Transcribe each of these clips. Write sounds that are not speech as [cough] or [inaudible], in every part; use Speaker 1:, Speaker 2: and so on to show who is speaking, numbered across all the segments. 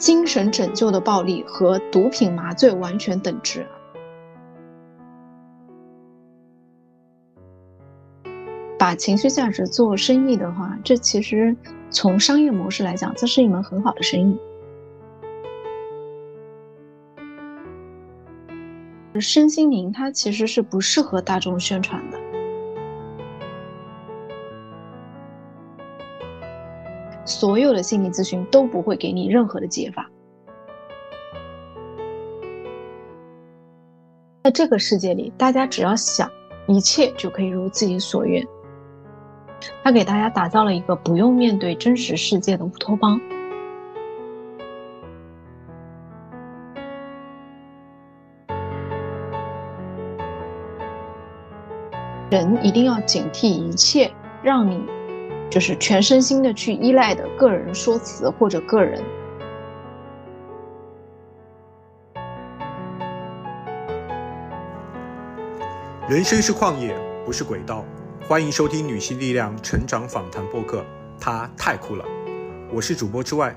Speaker 1: 精神拯救的暴力和毒品麻醉完全等值。把情绪价值做生意的话，这其实从商业模式来讲，这是一门很好的生意。身心灵它其实是不适合大众宣传的，所有的心理咨询都不会给你任何的解法。在这个世界里，大家只要想，一切就可以如自己所愿。他给大家打造了一个不用面对真实世界的乌托邦。人一定要警惕一切让你就是全身心的去依赖的个人说辞或者个人。
Speaker 2: 人生是旷野，不是轨道。欢迎收听女性力量成长访谈播客，她太酷了。我是主播之外，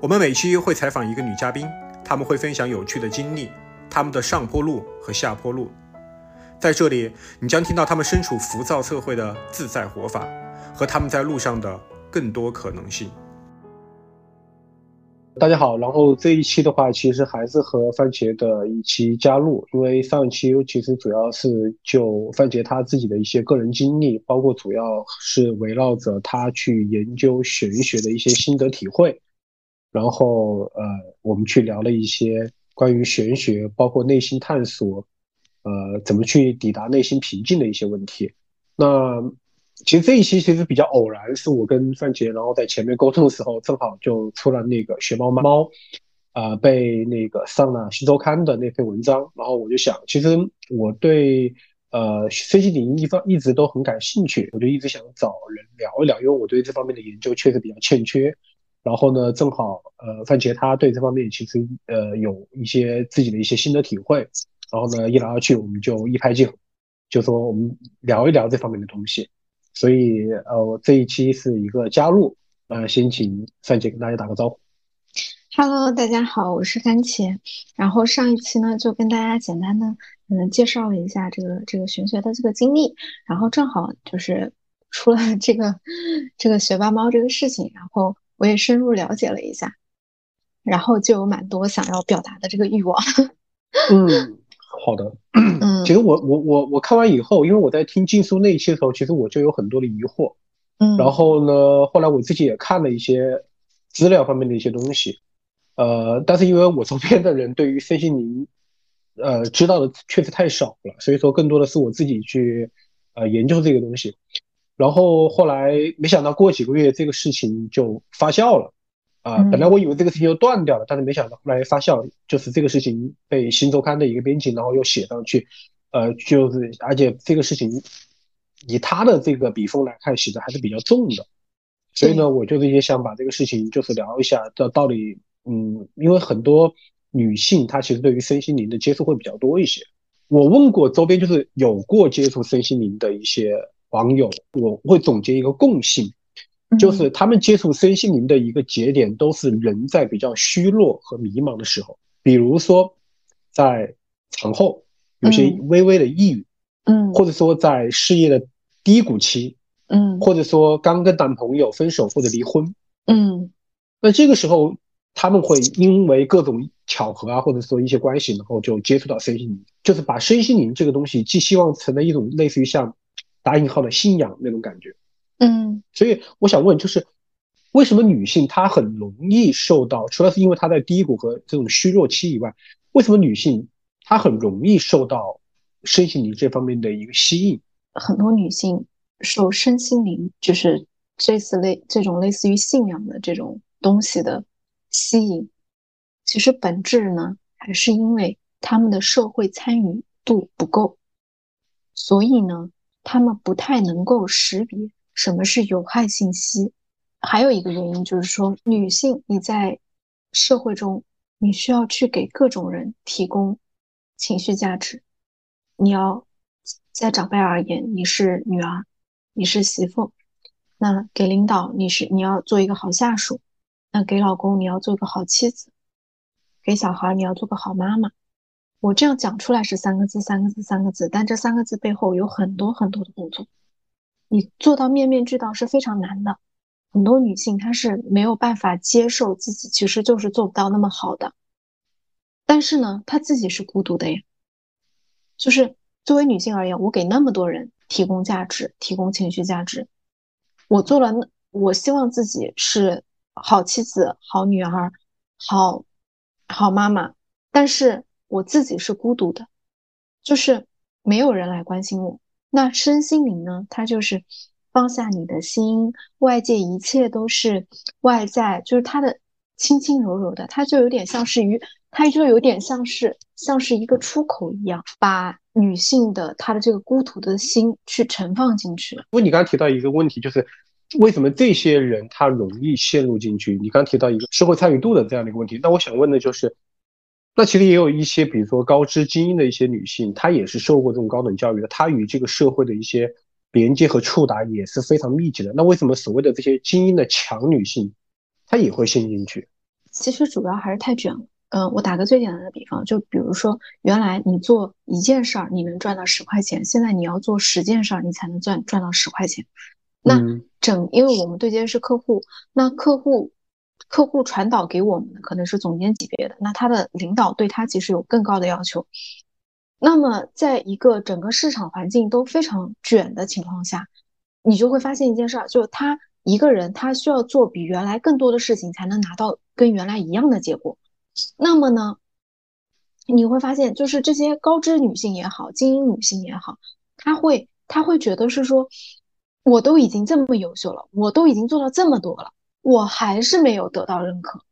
Speaker 2: 我们每期会采访一个女嘉宾，她们会分享有趣的经历，她们的上坡路和下坡路。在这里，你将听到她们身处浮躁社会的自在活法，和他们在路上的更多可能性。
Speaker 3: 大家好，然后这一期的话，其实还是和番茄的一期加入，因为上一期其实主要是就番茄他自己的一些个人经历，包括主要是围绕着他去研究玄学的一些心得体会，然后呃，我们去聊了一些关于玄学，包括内心探索，呃，怎么去抵达内心平静的一些问题。那其实这一期其实比较偶然，是我跟范杰，然后在前面沟通的时候，正好就出了那个学猫猫，啊，被那个上了新周刊的那篇文章，然后我就想，其实我对呃分析领域一方一直都很感兴趣，我就一直想找人聊一聊，因为我对这方面的研究确实比较欠缺。然后呢，正好呃范杰他对这方面其实呃有一些自己的一些心得体会，然后呢一来二去我们就一拍即合，就说我们聊一聊这方面的东西。所以，呃，我这一期是一个加入，呃，先请范姐跟大家打个招呼。
Speaker 1: Hello，大家好，我是番茄。然后上一期呢，就跟大家简单的嗯介绍了一下这个这个玄学的这个经历。然后正好就是出了这个这个学霸猫这个事情，然后我也深入了解了一下，然后就有蛮多想要表达的这个欲望。[laughs]
Speaker 3: 嗯。好的，嗯，其实我我我我看完以后，因为我在听禁书那一期的时候，其实我就有很多的疑惑，嗯，然后呢，后来我自己也看了一些资料方面的一些东西，呃，但是因为我周边的人对于身心灵，呃，知道的确实太少了，所以说更多的是我自己去呃研究这个东西，然后后来没想到过几个月这个事情就发酵了。啊，本来我以为这个事情就断掉了，但是没想到后来发酵，就是这个事情被新周刊的一个编辑，然后又写上去，呃，就是而且这个事情以他的这个笔锋来看，写的还是比较重的，所以呢，我就是也想把这个事情就是聊一下，这到底，嗯，因为很多女性她其实对于身心灵的接触会比较多一些，我问过周边就是有过接触身心灵的一些网友，我会总结一个共性。就是他们接触身心灵的一个节点，都是人在比较虚弱和迷茫的时候，比如说在产后有些微微的抑郁，嗯，或者说在事业的低谷期，嗯，或者说刚跟男朋友分手或者离婚，嗯，那这个时候他们会因为各种巧合啊，或者说一些关系，然后就接触到身心灵，就是把身心灵这个东西，寄希望成了一种类似于像打引号的信仰那种感觉。嗯，所以我想问，就是为什么女性她很容易受到，除了是因为她在低谷和这种虚弱期以外，为什么女性她很容易受到身心灵这方面的一个吸引？
Speaker 1: 很多女性受身心灵就是这次类这种类似于信仰的这种东西的吸引，其实本质呢还是因为她们的社会参与度不够，所以呢，她们不太能够识别。什么是有害信息？还有一个原因就是说，女性你在社会中，你需要去给各种人提供情绪价值。你要在长辈而言，你是女儿，你是媳妇；那给领导，你是你要做一个好下属；那给老公你要做个好妻子，给小孩你要做个好妈妈。我这样讲出来是三个字，三个字，三个字，但这三个字背后有很多很多的工作，你做到面面俱到是非常难的。很多女性她是没有办法接受自己其实就是做不到那么好的，但是呢，她自己是孤独的呀。就是作为女性而言，我给那么多人提供价值，提供情绪价值，我做了，我希望自己是好妻子、好女儿、好好妈妈，但是。我自己是孤独的，就是没有人来关心我。那身心灵呢？它就是放下你的心，外界一切都是外在，就是它的轻轻柔柔的，它就有点像是鱼，它就有点像是像是一个出口一样，把女性的她的这个孤独的心去盛放进去。
Speaker 3: 不过你刚刚提到一个问题，就是为什么这些人他容易陷入进去？你刚提到一个社会参与度的这样的一个问题，那我想问的就是。那其实也有一些，比如说高知精英的一些女性，她也是受过这种高等教育的，她与这个社会的一些连接和触达也是非常密集的。那为什么所谓的这些精英的强女性，她也会陷进去？
Speaker 1: 其实主要还是太卷了。嗯，我打个最简单的比方，就比如说原来你做一件事儿你能赚到十块钱，现在你要做十件事儿你才能赚赚到十块钱。那整，因为我们对接的是客户，那客户。客户传导给我们的可能是总监级别的，那他的领导对他其实有更高的要求。那么，在一个整个市场环境都非常卷的情况下，你就会发现一件事儿，就他一个人他需要做比原来更多的事情，才能拿到跟原来一样的结果。那么呢，你会发现，就是这些高知女性也好，精英女性也好，她会她会觉得是说，我都已经这么优秀了，我都已经做到这么多了。我还是没有得到认可，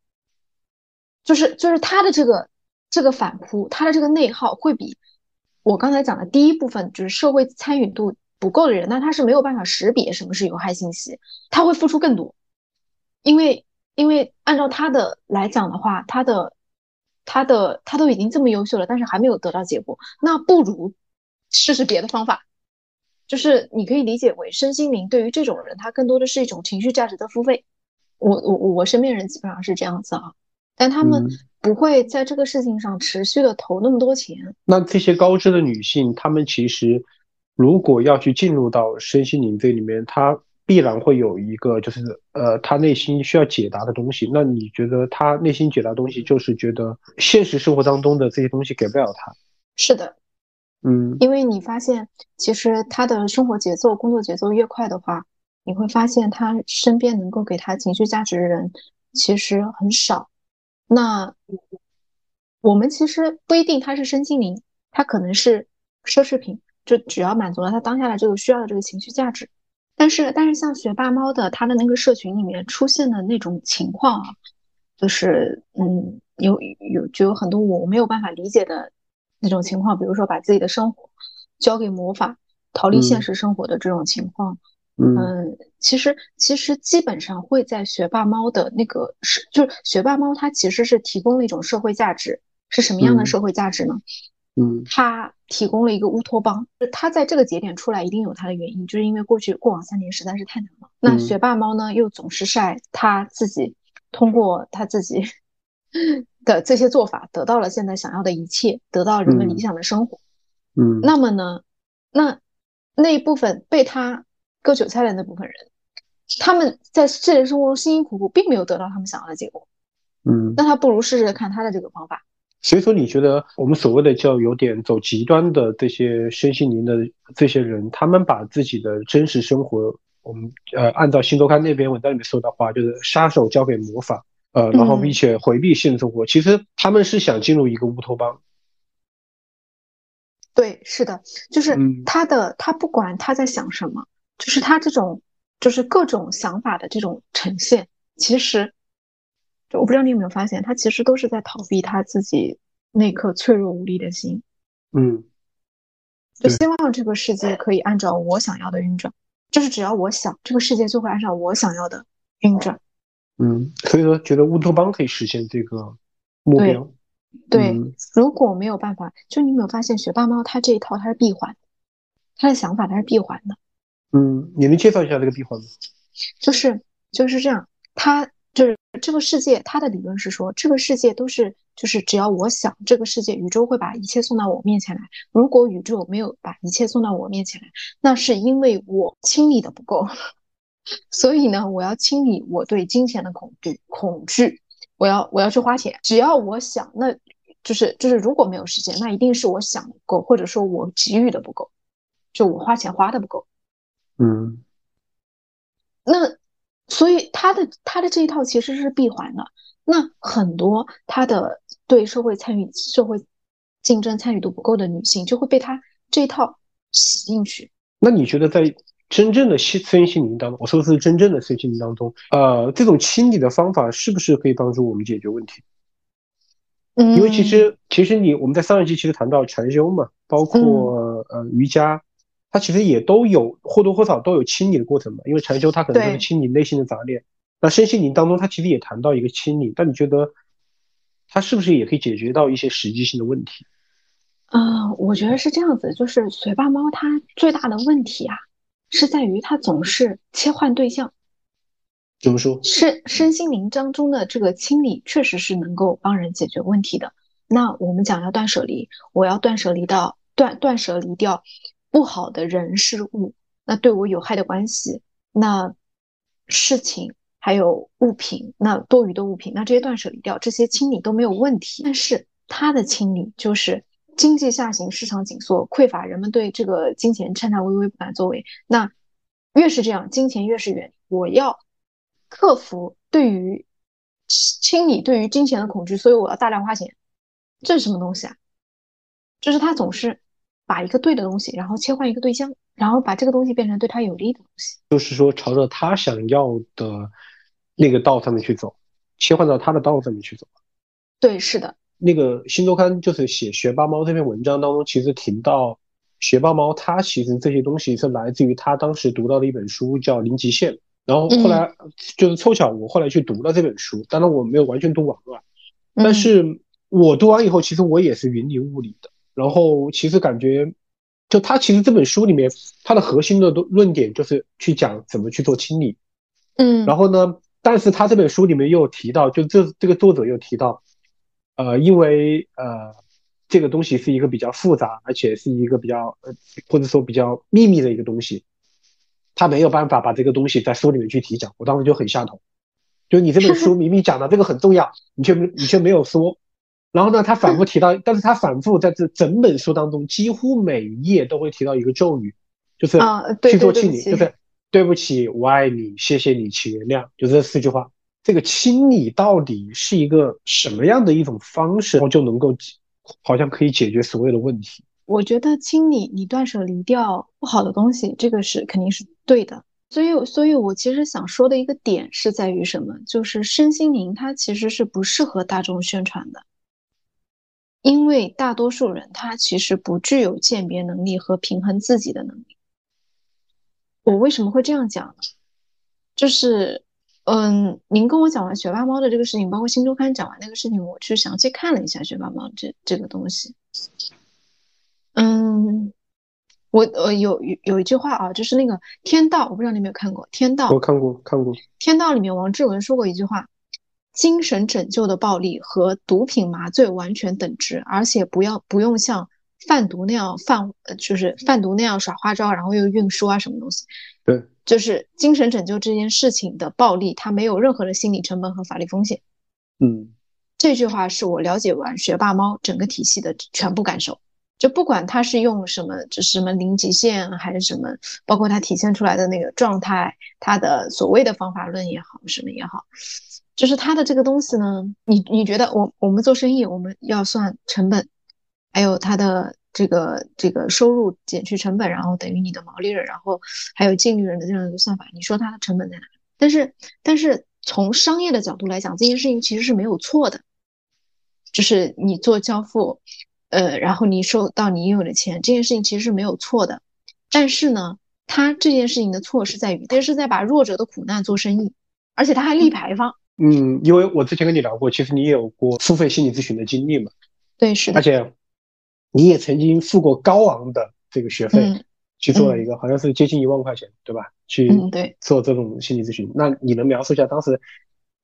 Speaker 1: 就是就是他的这个这个反扑，他的这个内耗会比我刚才讲的第一部分就是社会参与度不够的人，那他是没有办法识别什么是有害信息，他会付出更多，因为因为按照他的来讲的话，他的他的他都已经这么优秀了，但是还没有得到结果，那不如试试别的方法，就是你可以理解为身心灵对于这种人，他更多的是一种情绪价值的付费。我我我身边人基本上是这样子啊，但他们不会在这个事情上持续的投那么多钱。
Speaker 3: 那这些高知的女性，她们其实如果要去进入到身心灵这里面，她必然会有一个就是呃，他内心需要解答的东西。那你觉得他内心解答东西，就是觉得现实生活当中的这些东西给不了他？
Speaker 1: 是的，
Speaker 3: 嗯，
Speaker 1: 因为你发现其实他的生活节奏、工作节奏越快的话。你会发现，他身边能够给他情绪价值的人其实很少。那我们其实不一定他是身心灵，他可能是奢侈品，就只要满足了他当下的这个需要的这个情绪价值。但是，但是像学霸猫的他的那个社群里面出现的那种情况啊，就是嗯，有有就有很多我没有办法理解的那种情况，比如说把自己的生活交给魔法，逃离现实生活的这种情况。嗯，其实其实基本上会在学霸猫的那个是，就是学霸猫它其实是提供了一种社会价值，是什么样的社会价值呢？
Speaker 3: 嗯，
Speaker 1: 它提供了一个乌托邦，他在这个节点出来一定有他的原因，就是因为过去过往三年实在是太难了。那学霸猫呢，又总是晒他自己通过他自己 [laughs] 的这些做法得到了现在想要的一切，得到人们理想的生活。
Speaker 3: 嗯，
Speaker 1: 那么呢，那那一部分被他。割韭菜的那部分人，他们在现实生活中辛辛苦苦，并没有得到他们想要的结果。
Speaker 3: 嗯，
Speaker 1: 那他不如试试看他的这个方法。
Speaker 3: 所以说，你觉得我们所谓的叫有点走极端的这些身心灵的这些人，他们把自己的真实生活，我们呃按照新周刊那篇文章里面说的话，就是杀手交给魔法，呃，然后并且回避现实生活。其实他们是想进入一个乌托邦。
Speaker 1: 对，是的，就是他的他不管他在想什么。就是他这种，就是各种想法的这种呈现，其实，我不知道你有没有发现，他其实都是在逃避他自己那颗脆弱无力的心。
Speaker 3: 嗯，
Speaker 1: 就希望这个世界可以按照我想要的运转，就是只要我想，这个世界就会按照我想要的运转。
Speaker 3: 嗯，所以说觉得乌托邦可以实现这个目标。
Speaker 1: 对，如果没有办法，就你有没有发现，学霸猫它这一套它是闭环，它的想法它是闭环的。
Speaker 3: 嗯，你能介绍一下这个闭环吗？
Speaker 1: 就是就是这样，他就是这个世界，他的理论是说，这个世界都是就是只要我想，这个世界宇宙会把一切送到我面前来。如果宇宙没有把一切送到我面前来，那是因为我清理的不够。[laughs] 所以呢，我要清理我对金钱的恐惧，恐惧，我要我要去花钱。只要我想，那就是就是如果没有时间，那一定是我想的不够，或者说我给予的不够，就我花钱花的不够。
Speaker 3: 嗯，
Speaker 1: 那所以他的他的这一套其实是闭环的。那很多他的对社会参与、社会竞争参与度不够的女性，就会被他这一套洗进去。
Speaker 3: 那你觉得在？真正的身身心灵当中，我说的是真正的身心灵当中，呃，这种清理的方法是不是可以帮助我们解决问题？
Speaker 1: 嗯，
Speaker 3: 因为其实其实你我们在上一期其实谈到禅修嘛，包括呃瑜伽，它其实也都有或多或少都有清理的过程嘛。因为禅修它可能就是清理内心的杂念，那身心灵当中它其实也谈到一个清理。但你觉得它是不是也可以解决到一些实际性的问题？
Speaker 1: 啊，我觉得是这样子，就是学霸猫它最大的问题啊。是在于它总是切换对象，
Speaker 3: 怎么说？
Speaker 1: 身身心灵当中的这个清理，确实是能够帮人解决问题的。那我们讲要断舍离，我要断舍离到断断舍离掉不好的人事物，那对我有害的关系，那事情还有物品，那多余的物品，那这些断舍离掉，这些清理都没有问题。但是他的清理就是。经济下行，市场紧缩，匮乏，人们对这个金钱颤颤巍巍，不敢作为。那越是这样，金钱越是远。我要克服对于清理对于金钱的恐惧，所以我要大量花钱。这是什么东西啊？就是他总是把一个对的东西，然后切换一个对象，然后把这个东西变成对他有利的东西。
Speaker 3: 就是说，朝着他想要的那个道上面去走，切换到他的道上面去走。
Speaker 1: 对，是的。
Speaker 3: 那个新周刊就是写学霸猫这篇文章当中，其实提到学霸猫，它其实这些东西是来自于他当时读到的一本书，叫《零极限》。然后后来就是凑巧，我后来去读了这本书，当然我没有完全读完啊。但是我读完以后，其实我也是云里雾里的。然后其实感觉，就他其实这本书里面，它的核心的论点就是去讲怎么去做清理。
Speaker 1: 嗯。
Speaker 3: 然后呢，但是他这本书里面又提到，就这这个作者又提到。呃，因为呃，这个东西是一个比较复杂，而且是一个比较呃，或者说比较秘密的一个东西，他没有办法把这个东西在书里面去提讲。我当时就很下头，就你这本书明明讲的这个很重要，你却没你却没有说。然后呢，他反复提到，但是他反复在这整本书当中，几乎每一页都会提到一个咒语，就是去做清理，就是对不起，我爱你，谢谢你，请原谅，就这四句话。这个清理到底是一个什么样的一种方式，然后就能够好像可以解决所有的问题？
Speaker 1: 我觉得清理你断舍离掉不好的东西，这个是肯定是对的。所以，所以我其实想说的一个点是在于什么？就是身心灵它其实是不适合大众宣传的，因为大多数人他其实不具有鉴别能力和平衡自己的能力。我为什么会这样讲呢？就是。嗯，您跟我讲完学霸猫的这个事情，包括新周刊讲完那个事情，我去详细看了一下学霸猫这这个东西。嗯，我呃有有有一句话啊，就是那个《天道》，我不知道你有没有看过《天道》。
Speaker 3: 我看过，看过。
Speaker 1: 《天道》里面王志文说过一句话：“精神拯救的暴力和毒品麻醉完全等值，而且不要不用像贩毒那样贩，就是贩毒那样耍花招，然后又运输啊什么东西。”
Speaker 3: 对。
Speaker 1: 就是精神拯救这件事情的暴力，它没有任何的心理成本和法律风险。
Speaker 3: 嗯，
Speaker 1: 这句话是我了解完学霸猫整个体系的全部感受。就不管他是用什么，就是什么零极限还是什么，包括他体现出来的那个状态，他的所谓的方法论也好，什么也好，就是他的这个东西呢，你你觉得我我们做生意我们要算成本，还有他的。这个这个收入减去成本，然后等于你的毛利润，然后还有净利润的这样一个算法，你说它的成本在哪？但是但是从商业的角度来讲，这件事情其实是没有错的，就是你做交付，呃，然后你收到你应有的钱，这件事情其实是没有错的。但是呢，他这件事情的错是在于，他是在把弱者的苦难做生意，而且他还立牌坊。
Speaker 3: 嗯，因为我之前跟你聊过，其实你也有过付费心理咨询的经历嘛？
Speaker 1: 对，是的，
Speaker 3: 而且。你也曾经付过高昂的这个学费去做了一个，好像是接近一万块钱，对吧？去做这种心理咨询。那你能描述一下当时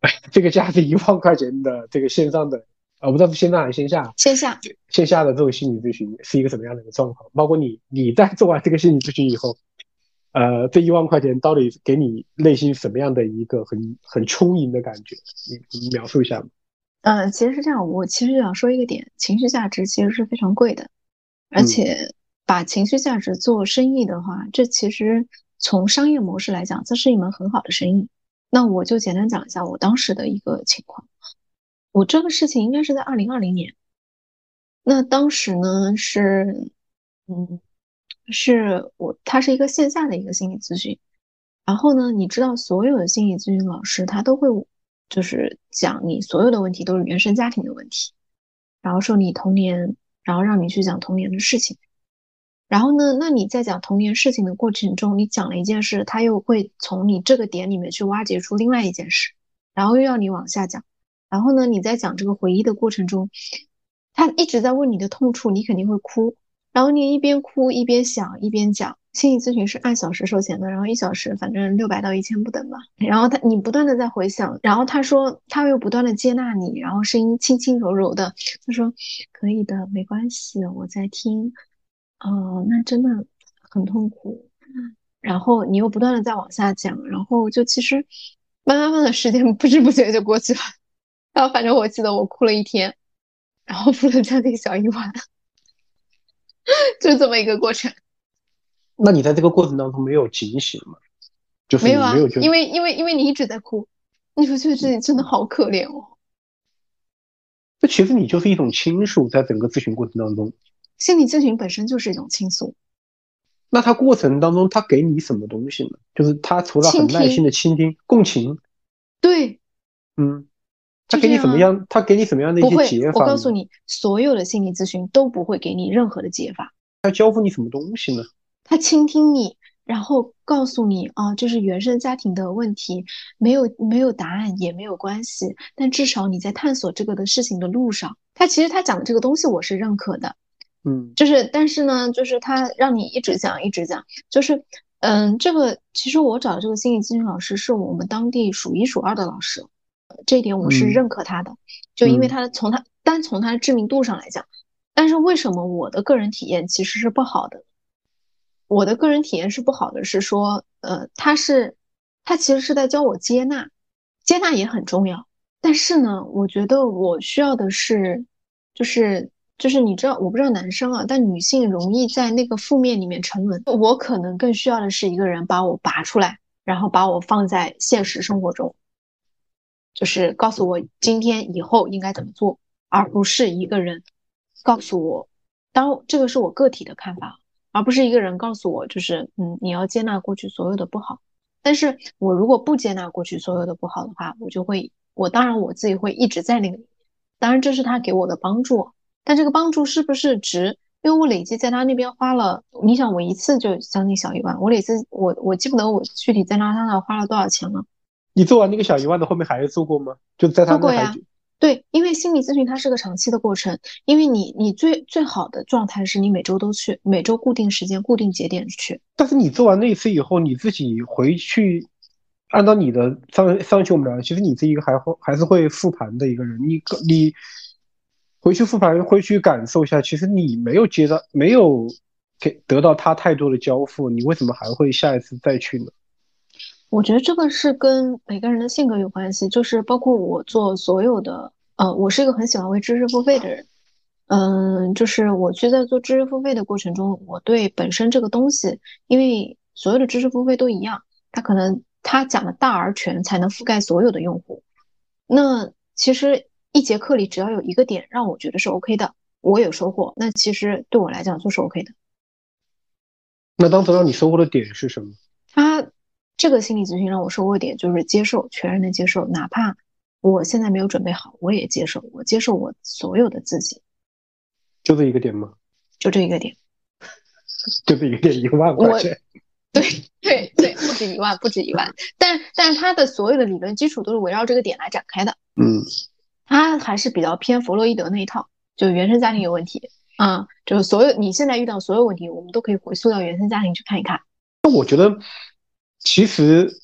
Speaker 3: 哎这个价值一万块钱的这个线上的，啊，不知道是线上还是线下？
Speaker 1: 线下，
Speaker 3: 线下的这种心理咨询是一个什么样的一个状况？包括你你在做完这个心理咨询以后，呃，这一万块钱到底给你内心什么样的一个很很充盈的感觉？你你描述一下吗？
Speaker 1: 嗯，其实是这样，我其实想说一个点，情绪价值其实是非常贵的，而且把情绪价值做生意的话，这其实从商业模式来讲，这是一门很好的生意。那我就简单讲一下我当时的一个情况，我这个事情应该是在二零二零年，那当时呢是，嗯，是我他是一个线下的一个心理咨询，然后呢，你知道所有的心理咨询老师他都会。就是讲你所有的问题都是原生家庭的问题，然后说你童年，然后让你去讲童年的事情，然后呢，那你在讲童年事情的过程中，你讲了一件事，他又会从你这个点里面去挖掘出另外一件事，然后又要你往下讲，然后呢，你在讲这个回忆的过程中，他一直在问你的痛处，你肯定会哭，然后你一边哭一边想一边讲。心理咨询是按小时收钱的，然后一小时反正六百到一千不等吧。然后他你不断的在回想，然后他说他又不断的接纳你，然后声音轻轻柔柔的，他说可以的，没关系，我在听。哦，那真的很痛苦。然后你又不断的在往下讲，然后就其实慢慢慢的时间 [laughs] 不知不觉就过去了。然后反正我记得我哭了一天，然后付了将近小一晚，[laughs] 就这么一个过程。
Speaker 3: 那你在这个过程当中没有警醒吗？就是
Speaker 1: 没有啊，因为因为因为你一直在哭，你就觉得自己真的好可怜哦。
Speaker 3: 这其实你就是一种倾诉，在整个咨询过程当中，
Speaker 1: 心理咨询本身就是一种倾诉。
Speaker 3: 那他过程当中，他给你什么东西呢？就是他除了很耐心的倾听、共情，
Speaker 1: 对，
Speaker 3: 嗯，他给你什么样？他给你什么样的一些解
Speaker 1: 法？我告诉你，所有的心理咨询都不会给你任何的解法。
Speaker 3: 他交付你什么东西呢？
Speaker 1: 他倾听你，然后告诉你啊，就是原生家庭的问题，没有没有答案也没有关系，但至少你在探索这个的事情的路上，他其实他讲的这个东西我是认可的，
Speaker 3: 嗯，
Speaker 1: 就是但是呢，就是他让你一直讲一直讲，就是嗯，这个其实我找的这个心理咨询老师是我们当地数一数二的老师，这一点我是认可他的，就因为他从他单从他的知名度上来讲，但是为什么我的个人体验其实是不好的？我的个人体验是不好的，是说，呃，他是，他其实是在教我接纳，接纳也很重要。但是呢，我觉得我需要的是，就是，就是你知道，我不知道男生啊，但女性容易在那个负面里面沉沦。我可能更需要的是一个人把我拔出来，然后把我放在现实生活中，就是告诉我今天以后应该怎么做，而不是一个人告诉我。当，这个是我个体的看法。而不是一个人告诉我，就是嗯，你要接纳过去所有的不好。但是我如果不接纳过去所有的不好的话，我就会，我当然我自己会一直在那个里面。当然这是他给我的帮助，但这个帮助是不是值？因为我累计在他那边花了，你想我一次就将近小一万，我累计我我记不得我具体在他那花了多少钱了。
Speaker 3: 你做完那个小一万的，后面还做过吗？就在他们
Speaker 1: 还。对，因为心理咨询它是个长期的过程，因为你你最最好的状态是你每周都去，每周固定时间、固定节点去。
Speaker 3: 但是你做完那一次以后，你自己回去，按照你的上上期我们聊，其实你是一个还会还是会复盘的一个人。你你回去复盘，回去感受一下，其实你没有接到，没有给得到他太多的交付，你为什么还会下一次再去呢？
Speaker 1: 我觉得这个是跟每个人的性格有关系，就是包括我做所有的，呃，我是一个很喜欢为知识付费的人，嗯，就是我去在做知识付费的过程中，我对本身这个东西，因为所有的知识付费都一样，它可能它讲的大而全，才能覆盖所有的用户。那其实一节课里只要有一个点让我觉得是 OK 的，我有收获，那其实对我来讲就是 OK 的。
Speaker 3: 那当时让你收获的点是什么？
Speaker 1: 他。这个心理咨询让我收获点就是接受，全然的接受，哪怕我现在没有准备好，我也接受，我接受我所有的自己。
Speaker 3: 就这一个点吗？
Speaker 1: 就这一个点。[laughs]
Speaker 3: 就这一个点，一万块钱。[laughs]
Speaker 1: 对对对，不止一万，不止一万。[laughs] 但但他的所有的理论基础都是围绕这个点来展开的。
Speaker 3: 嗯。
Speaker 1: 他还是比较偏弗洛伊德那一套，就原生家庭有问题啊，就是所有你现在遇到所有问题，我们都可以回溯到原生家庭去看一看。
Speaker 3: 那我觉得。其实，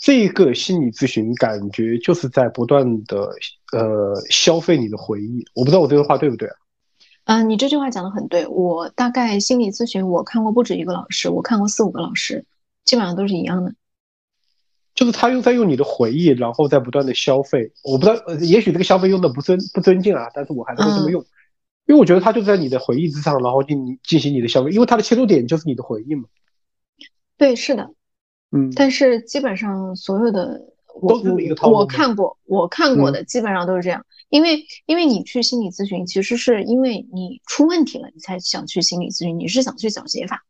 Speaker 3: 这个心理咨询感觉就是在不断的呃消费你的回忆。我不知道我这个话对不对啊？
Speaker 1: 嗯，你这句话讲的很对。我大概心理咨询，我看过不止一个老师，我看过四五个老师，基本上都是一样的。
Speaker 3: 就是他又在用你的回忆，然后在不断的消费。我不知道，呃，也许这个消费用的不尊不尊敬啊，但是我还是会这么用，因为我觉得他就在你的回忆之上，然后进进行你的消费，因为他的切入点就是你的回忆嘛。
Speaker 1: 对，是的，
Speaker 3: 嗯。
Speaker 1: 但是基本上所有的我我看过我看过的基本上都是这样。因为，因为你去心理咨询，其实是因为你出问题了，你才想去心理咨询，你是想去找解法。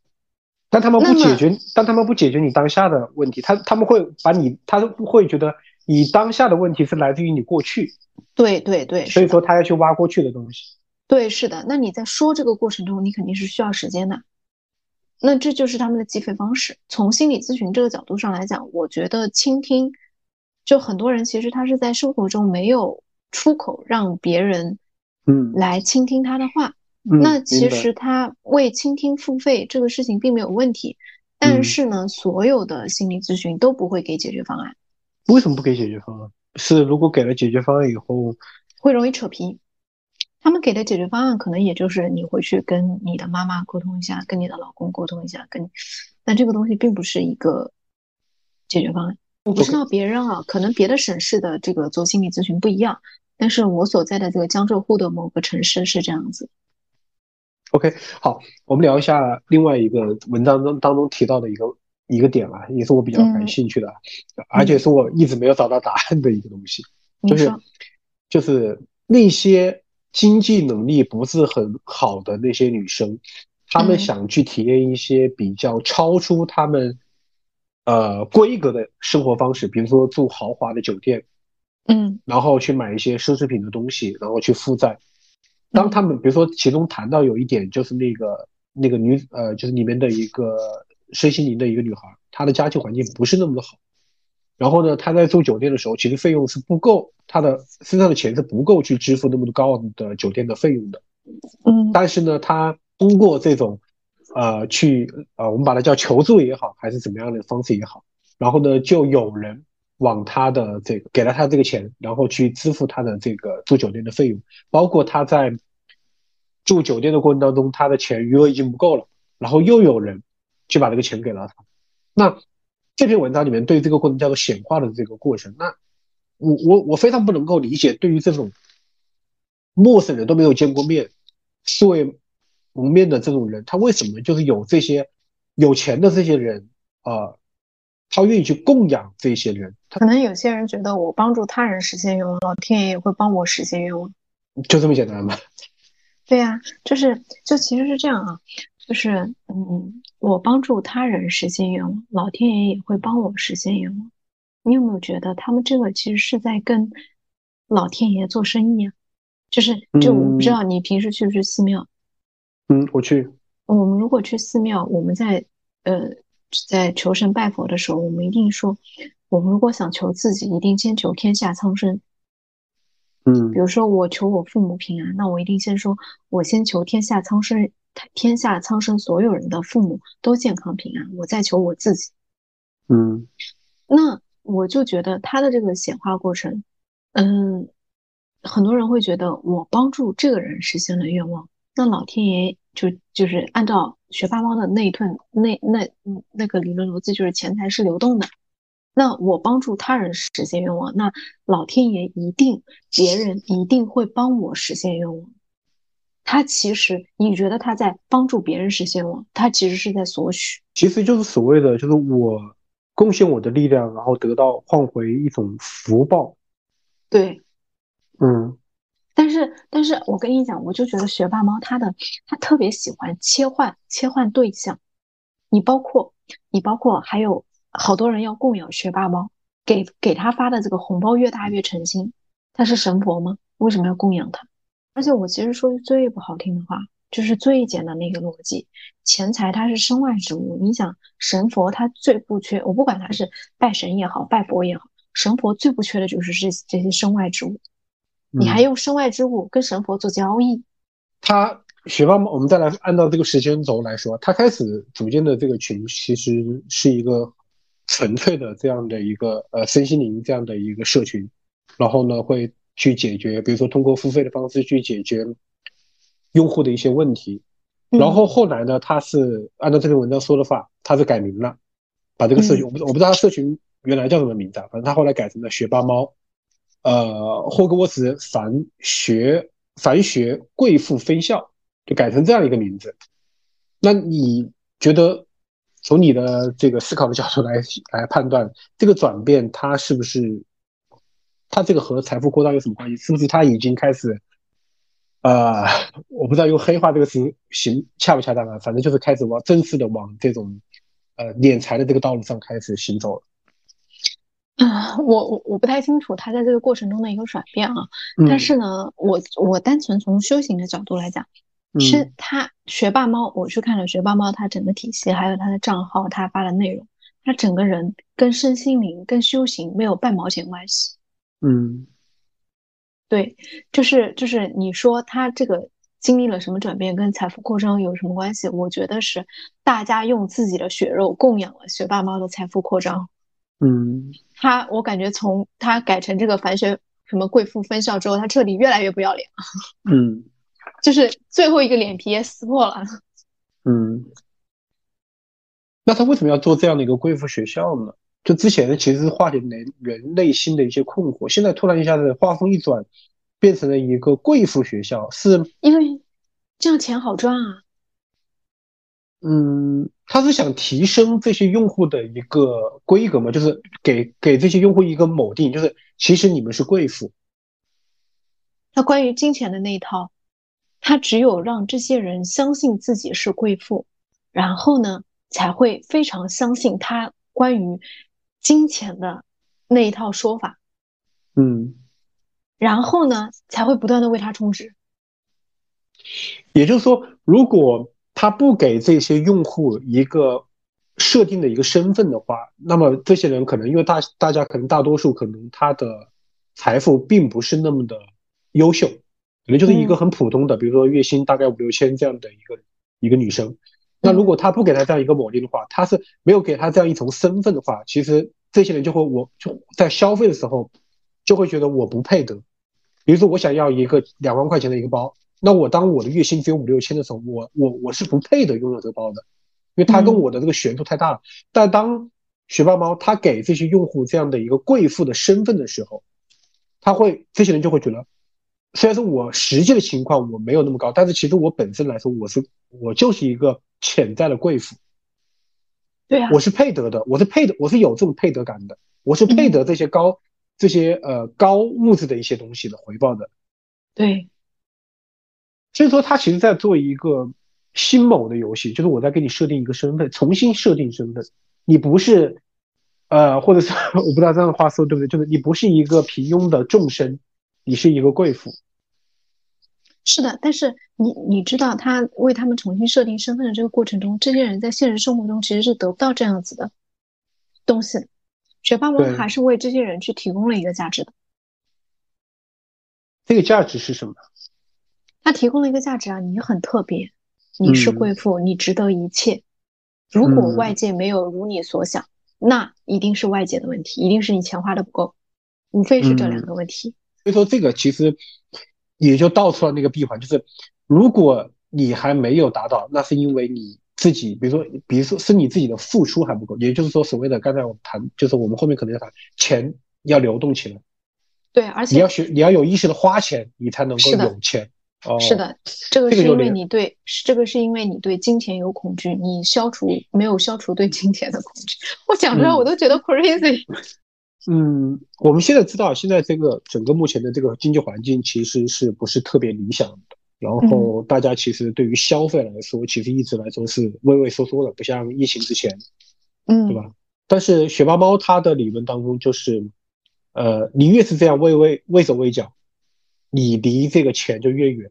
Speaker 3: 但他们不解决，但他们不解决你当下的问题，他他们会把你，他不会觉得你当下的问题是来自于你过去。
Speaker 1: 对对对。
Speaker 3: 所以说他要去挖过去的东西。
Speaker 1: 对，是的。那你在说这个过程中，你肯定是需要时间的。那这就是他们的计费方式。从心理咨询这个角度上来讲，我觉得倾听，就很多人其实他是在生活中没有。出口让别人，
Speaker 3: 嗯，
Speaker 1: 来倾听他的话，那其实他为倾听付费这个事情并没有问题，但是呢，所有的心理咨询都不会给解决方案。
Speaker 3: 为什么不给解决方案？是如果给了解决方案以后，
Speaker 1: 会容易扯皮。他们给的解决方案可能也就是你回去跟你的妈妈沟通一下，跟你的老公沟通一下，跟，但这个东西并不是一个解决方案。我不知道别人啊，可能别的省市的这个做心理咨询不一样，但是我所在的这个江浙沪的某个城市是这样子。
Speaker 3: OK，好，我们聊一下另外一个文章中当中提到的一个一个点啊，也是我比较感兴趣的，而且是我一直没有找到答案的一个东西，就是就是那些经济能力不是很好的那些女生，她们想去体验一些比较超出她们。呃，规格的生活方式，比如说住豪华的酒店，
Speaker 1: 嗯，
Speaker 3: 然后去买一些奢侈品的东西，然后去负债。当他们比如说其中谈到有一点，就是那个那个女呃，就是里面的一个身心灵的一个女孩，她的家庭环境不是那么的好。然后呢，他在住酒店的时候，其实费用是不够，他的身上的钱是不够去支付那么多高昂的酒店的费用的。
Speaker 1: 嗯，
Speaker 3: 但是呢，他通过这种。呃，去呃，我们把它叫求助也好，还是怎么样的方式也好，然后呢，就有人往他的这个给了他这个钱，然后去支付他的这个住酒店的费用，包括他在住酒店的过程当中，他的钱余额已经不够了，然后又有人去把这个钱给了他。那这篇文章里面对这个过程叫做显化的这个过程，那我我我非常不能够理解，对于这种陌生人都没有见过面，素未谋面的这种人，他为什么就是有这些有钱的这些人啊？他愿意去供养这些人。
Speaker 1: 可能有些人觉得我帮助他人实现愿望，老天爷也会帮我实现愿望，
Speaker 3: 就这么简单吗？
Speaker 1: 对呀，就是就其实是这样啊，就是嗯，我帮助他人实现愿望，老天爷也会帮我实现愿望。你有没有觉得他们这个其实是在跟老天爷做生意啊？就是就我不知道你平时去不去寺庙。
Speaker 3: 嗯，我去。
Speaker 1: 我们如果去寺庙，我们在呃在求神拜佛的时候，我们一定说，我们如果想求自己，一定先求天下苍生。
Speaker 3: 嗯，
Speaker 1: 比如说我求我父母平安，那我一定先说，我先求天下苍生，天下苍生所有人的父母都健康平安，我再求我自己。
Speaker 3: 嗯，
Speaker 1: 那我就觉得他的这个显化过程，嗯，很多人会觉得我帮助这个人实现了愿望。那老天爷就就是按照学霸猫的那一段那那那个理论逻辑，就是钱财是流动的。那我帮助他人实现愿望，那老天爷一定别人一定会帮我实现愿望。他其实你觉得他在帮助别人实现愿望，他其实是在索取，
Speaker 3: 其实就是所谓的就是我贡献我的力量，然后得到换回一种福报。
Speaker 1: 对，
Speaker 3: 嗯。
Speaker 1: 但是，但是我跟你讲，我就觉得学霸猫它的它特别喜欢切换切换对象。你包括你包括还有好多人要供养学霸猫，给给他发的这个红包越大越诚心。他是神佛吗？为什么要供养他？而且我其实说句最不好听的话，就是最简单的一个逻辑，钱财它是身外之物。你想神佛他最不缺，我不管他是拜神也好，拜佛也好，神佛最不缺的就是这这些身外之物。你还用身外之物跟神佛做交易？
Speaker 3: 他学霸猫，我们再来按照这个时间轴来说，他开始组建的这个群其实是一个纯粹的这样的一个呃身心灵这样的一个社群，然后呢会去解决，比如说通过付费的方式去解决用户的一些问题。然后后来呢，他是按照这篇文章说的话，他是改名了，把这个社群我不我不知道他社群原来叫什么名字，啊，反正他后来改成了学霸猫，呃，霍格沃茨凡学凡学贵妇分校，就改成这样一个名字。那你觉得从你的这个思考的角度来来判断，这个转变它是不是，它这个和财富扩张有什么关系？是不是它已经开始？呃，我不知道用黑化这个词行恰不恰当啊，反正就是开始往正式的往这种呃敛财的这个道路上开始行走了。[coughs]
Speaker 1: 啊，我我我不太清楚他在这个过程中的一个转变啊，但是呢，我我单纯从修行的角度来讲，是他学霸猫，我去看了学霸猫，他整个体系，还有他的账号，他发的内容，他整个人跟身心灵、跟修行没有半毛钱关系。
Speaker 3: 嗯。
Speaker 1: 对，就是就是你说他这个经历了什么转变，跟财富扩张有什么关系？我觉得是大家用自己的血肉供养了学霸猫的财富扩张。
Speaker 3: 嗯，
Speaker 1: 他我感觉从他改成这个凡学什么贵妇分校之后，他彻底越来越不要脸
Speaker 3: 了。[laughs] 嗯，
Speaker 1: 就是最后一个脸皮也撕破了。[laughs]
Speaker 3: 嗯，那他为什么要做这样的一个贵妇学校呢？就之前其实是化解人人内心的一些困惑，现在突然一下子画风一转，变成了一个贵妇学校，是
Speaker 1: 因为这样钱好赚啊。
Speaker 3: 嗯，他是想提升这些用户的一个规格嘛，就是给给这些用户一个锚定，就是其实你们是贵妇。
Speaker 1: 那关于金钱的那一套，他只有让这些人相信自己是贵妇，然后呢，才会非常相信他关于。金钱的那一套说法，
Speaker 3: 嗯，
Speaker 1: 然后呢，才会不断的为他充值。
Speaker 3: 也就是说，如果他不给这些用户一个设定的一个身份的话，那么这些人可能因为大大家可能大多数可能他的财富并不是那么的优秀，可能就是一个很普通的，比如说月薪大概五六千这样的一个一个女生。那如果他不给她这样一个锚定的话，他是没有给她这样一层身份的话，其实这些人就会我就在消费的时候就会觉得我不配得。比如说我想要一个两万块钱的一个包，那我当我的月薪只有五六千的时候，我我我是不配得拥有这个包的，因为它跟我的这个悬殊太大了。但当学霸猫他给这些用户这样的一个贵妇的身份的时候，他会这些人就会觉得。虽然说我实际的情况我没有那么高，但是其实我本身来说，我是我就是一个潜在的贵妇，
Speaker 1: 对啊，
Speaker 3: 我是配得的，我是配的，我是有这种配得感的，我是配得这些高这些呃高物质的一些东西的回报的，
Speaker 1: 对，
Speaker 3: 所以说他其实在做一个新某的游戏，就是我在给你设定一个身份，重新设定身份，你不是呃，或者是 [laughs] 我不知道这样的话说对不对，就是你不是一个平庸的众生。你是一个贵妇，
Speaker 1: 是的，但是你你知道，他为他们重新设定身份的这个过程中，这些人在现实生活中其实是得不到这样子的东西。学霸们还是为这些人去提供了一个价值的。
Speaker 3: 这个价值是什么？
Speaker 1: 他提供了一个价值啊，你很特别，你是贵妇，你值得一切。如果外界没有如你所想，那一定是外界的问题，一定是你钱花的不够，无非是这两个问题。
Speaker 3: 所以说，这个其实也就道出了那个闭环，就是如果你还没有达到，那是因为你自己，比如说，比如说是你自己的付出还不够。也就是说，所谓的刚才我们谈，就是我们后面可能要谈钱要流动起来。
Speaker 1: 对，而且
Speaker 3: 你要学，你要有意识的花钱，你才能够有钱。哦，
Speaker 1: 是的，这个是因为你对，这个是因为你对金钱有恐惧，你消除没有消除对金钱的恐惧。我讲出来我都觉得 crazy。
Speaker 3: 嗯，我们现在知道，现在这个整个目前的这个经济环境其实是不是特别理想的。然后大家其实对于消费来说，其实一直来说是畏畏缩缩的，不像疫情之前，
Speaker 1: 嗯，
Speaker 3: 对吧？但是学霸猫它的理论当中就是，呃，你越是这样畏畏畏手畏脚，你离这个钱就越远。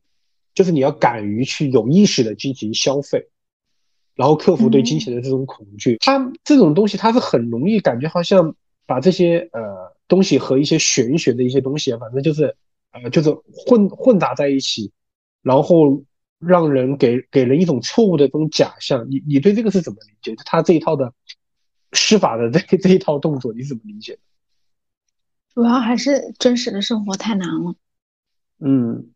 Speaker 3: 就是你要敢于去有意识的进行消费，然后克服对金钱的这种恐惧。它这种东西，它是很容易感觉好像。把这些呃东西和一些玄学的一些东西，反正就是呃就是混混杂在一起，然后让人给给人一种错误的这种假象。你你对这个是怎么理解？他这一套的施法的这这一套动作，你怎么理解？
Speaker 1: 主要还是真实的生活太难了。
Speaker 3: 嗯，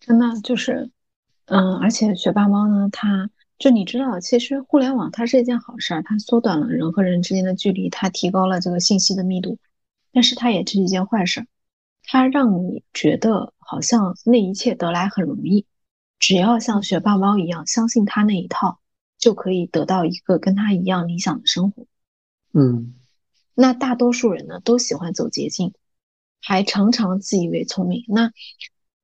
Speaker 1: 真的就是，嗯，而且学霸猫呢，它就你知道，其实互联网它是一件好事儿，它缩短了人和人之间的距离，它提高了这个信息的密度，但是它也是一件坏事儿，它让你觉得好像那一切得来很容易，只要像学霸猫一样相信他那一套，就可以得到一个跟他一样理想的生活。
Speaker 3: 嗯，
Speaker 1: 那大多数人呢都喜欢走捷径，还常常自以为聪明。那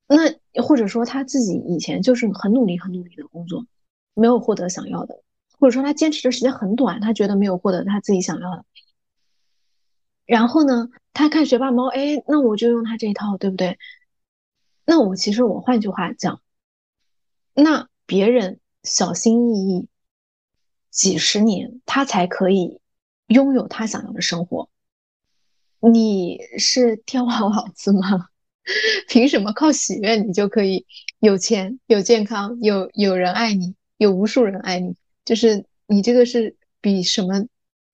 Speaker 1: 那或者说他自己以前就是很努力、很努力的工作，没有获得想要的，或者说他坚持的时间很短，他觉得没有获得他自己想要的。然后呢，他看学霸猫，哎，那我就用他这一套，对不对？那我其实我换句话讲，那别人小心翼翼几十年，他才可以。拥有他想要的生活，你是天王老子吗？[laughs] 凭什么靠许愿你就可以有钱、有健康、有有人爱你、有无数人爱你？就是你这个是比什么？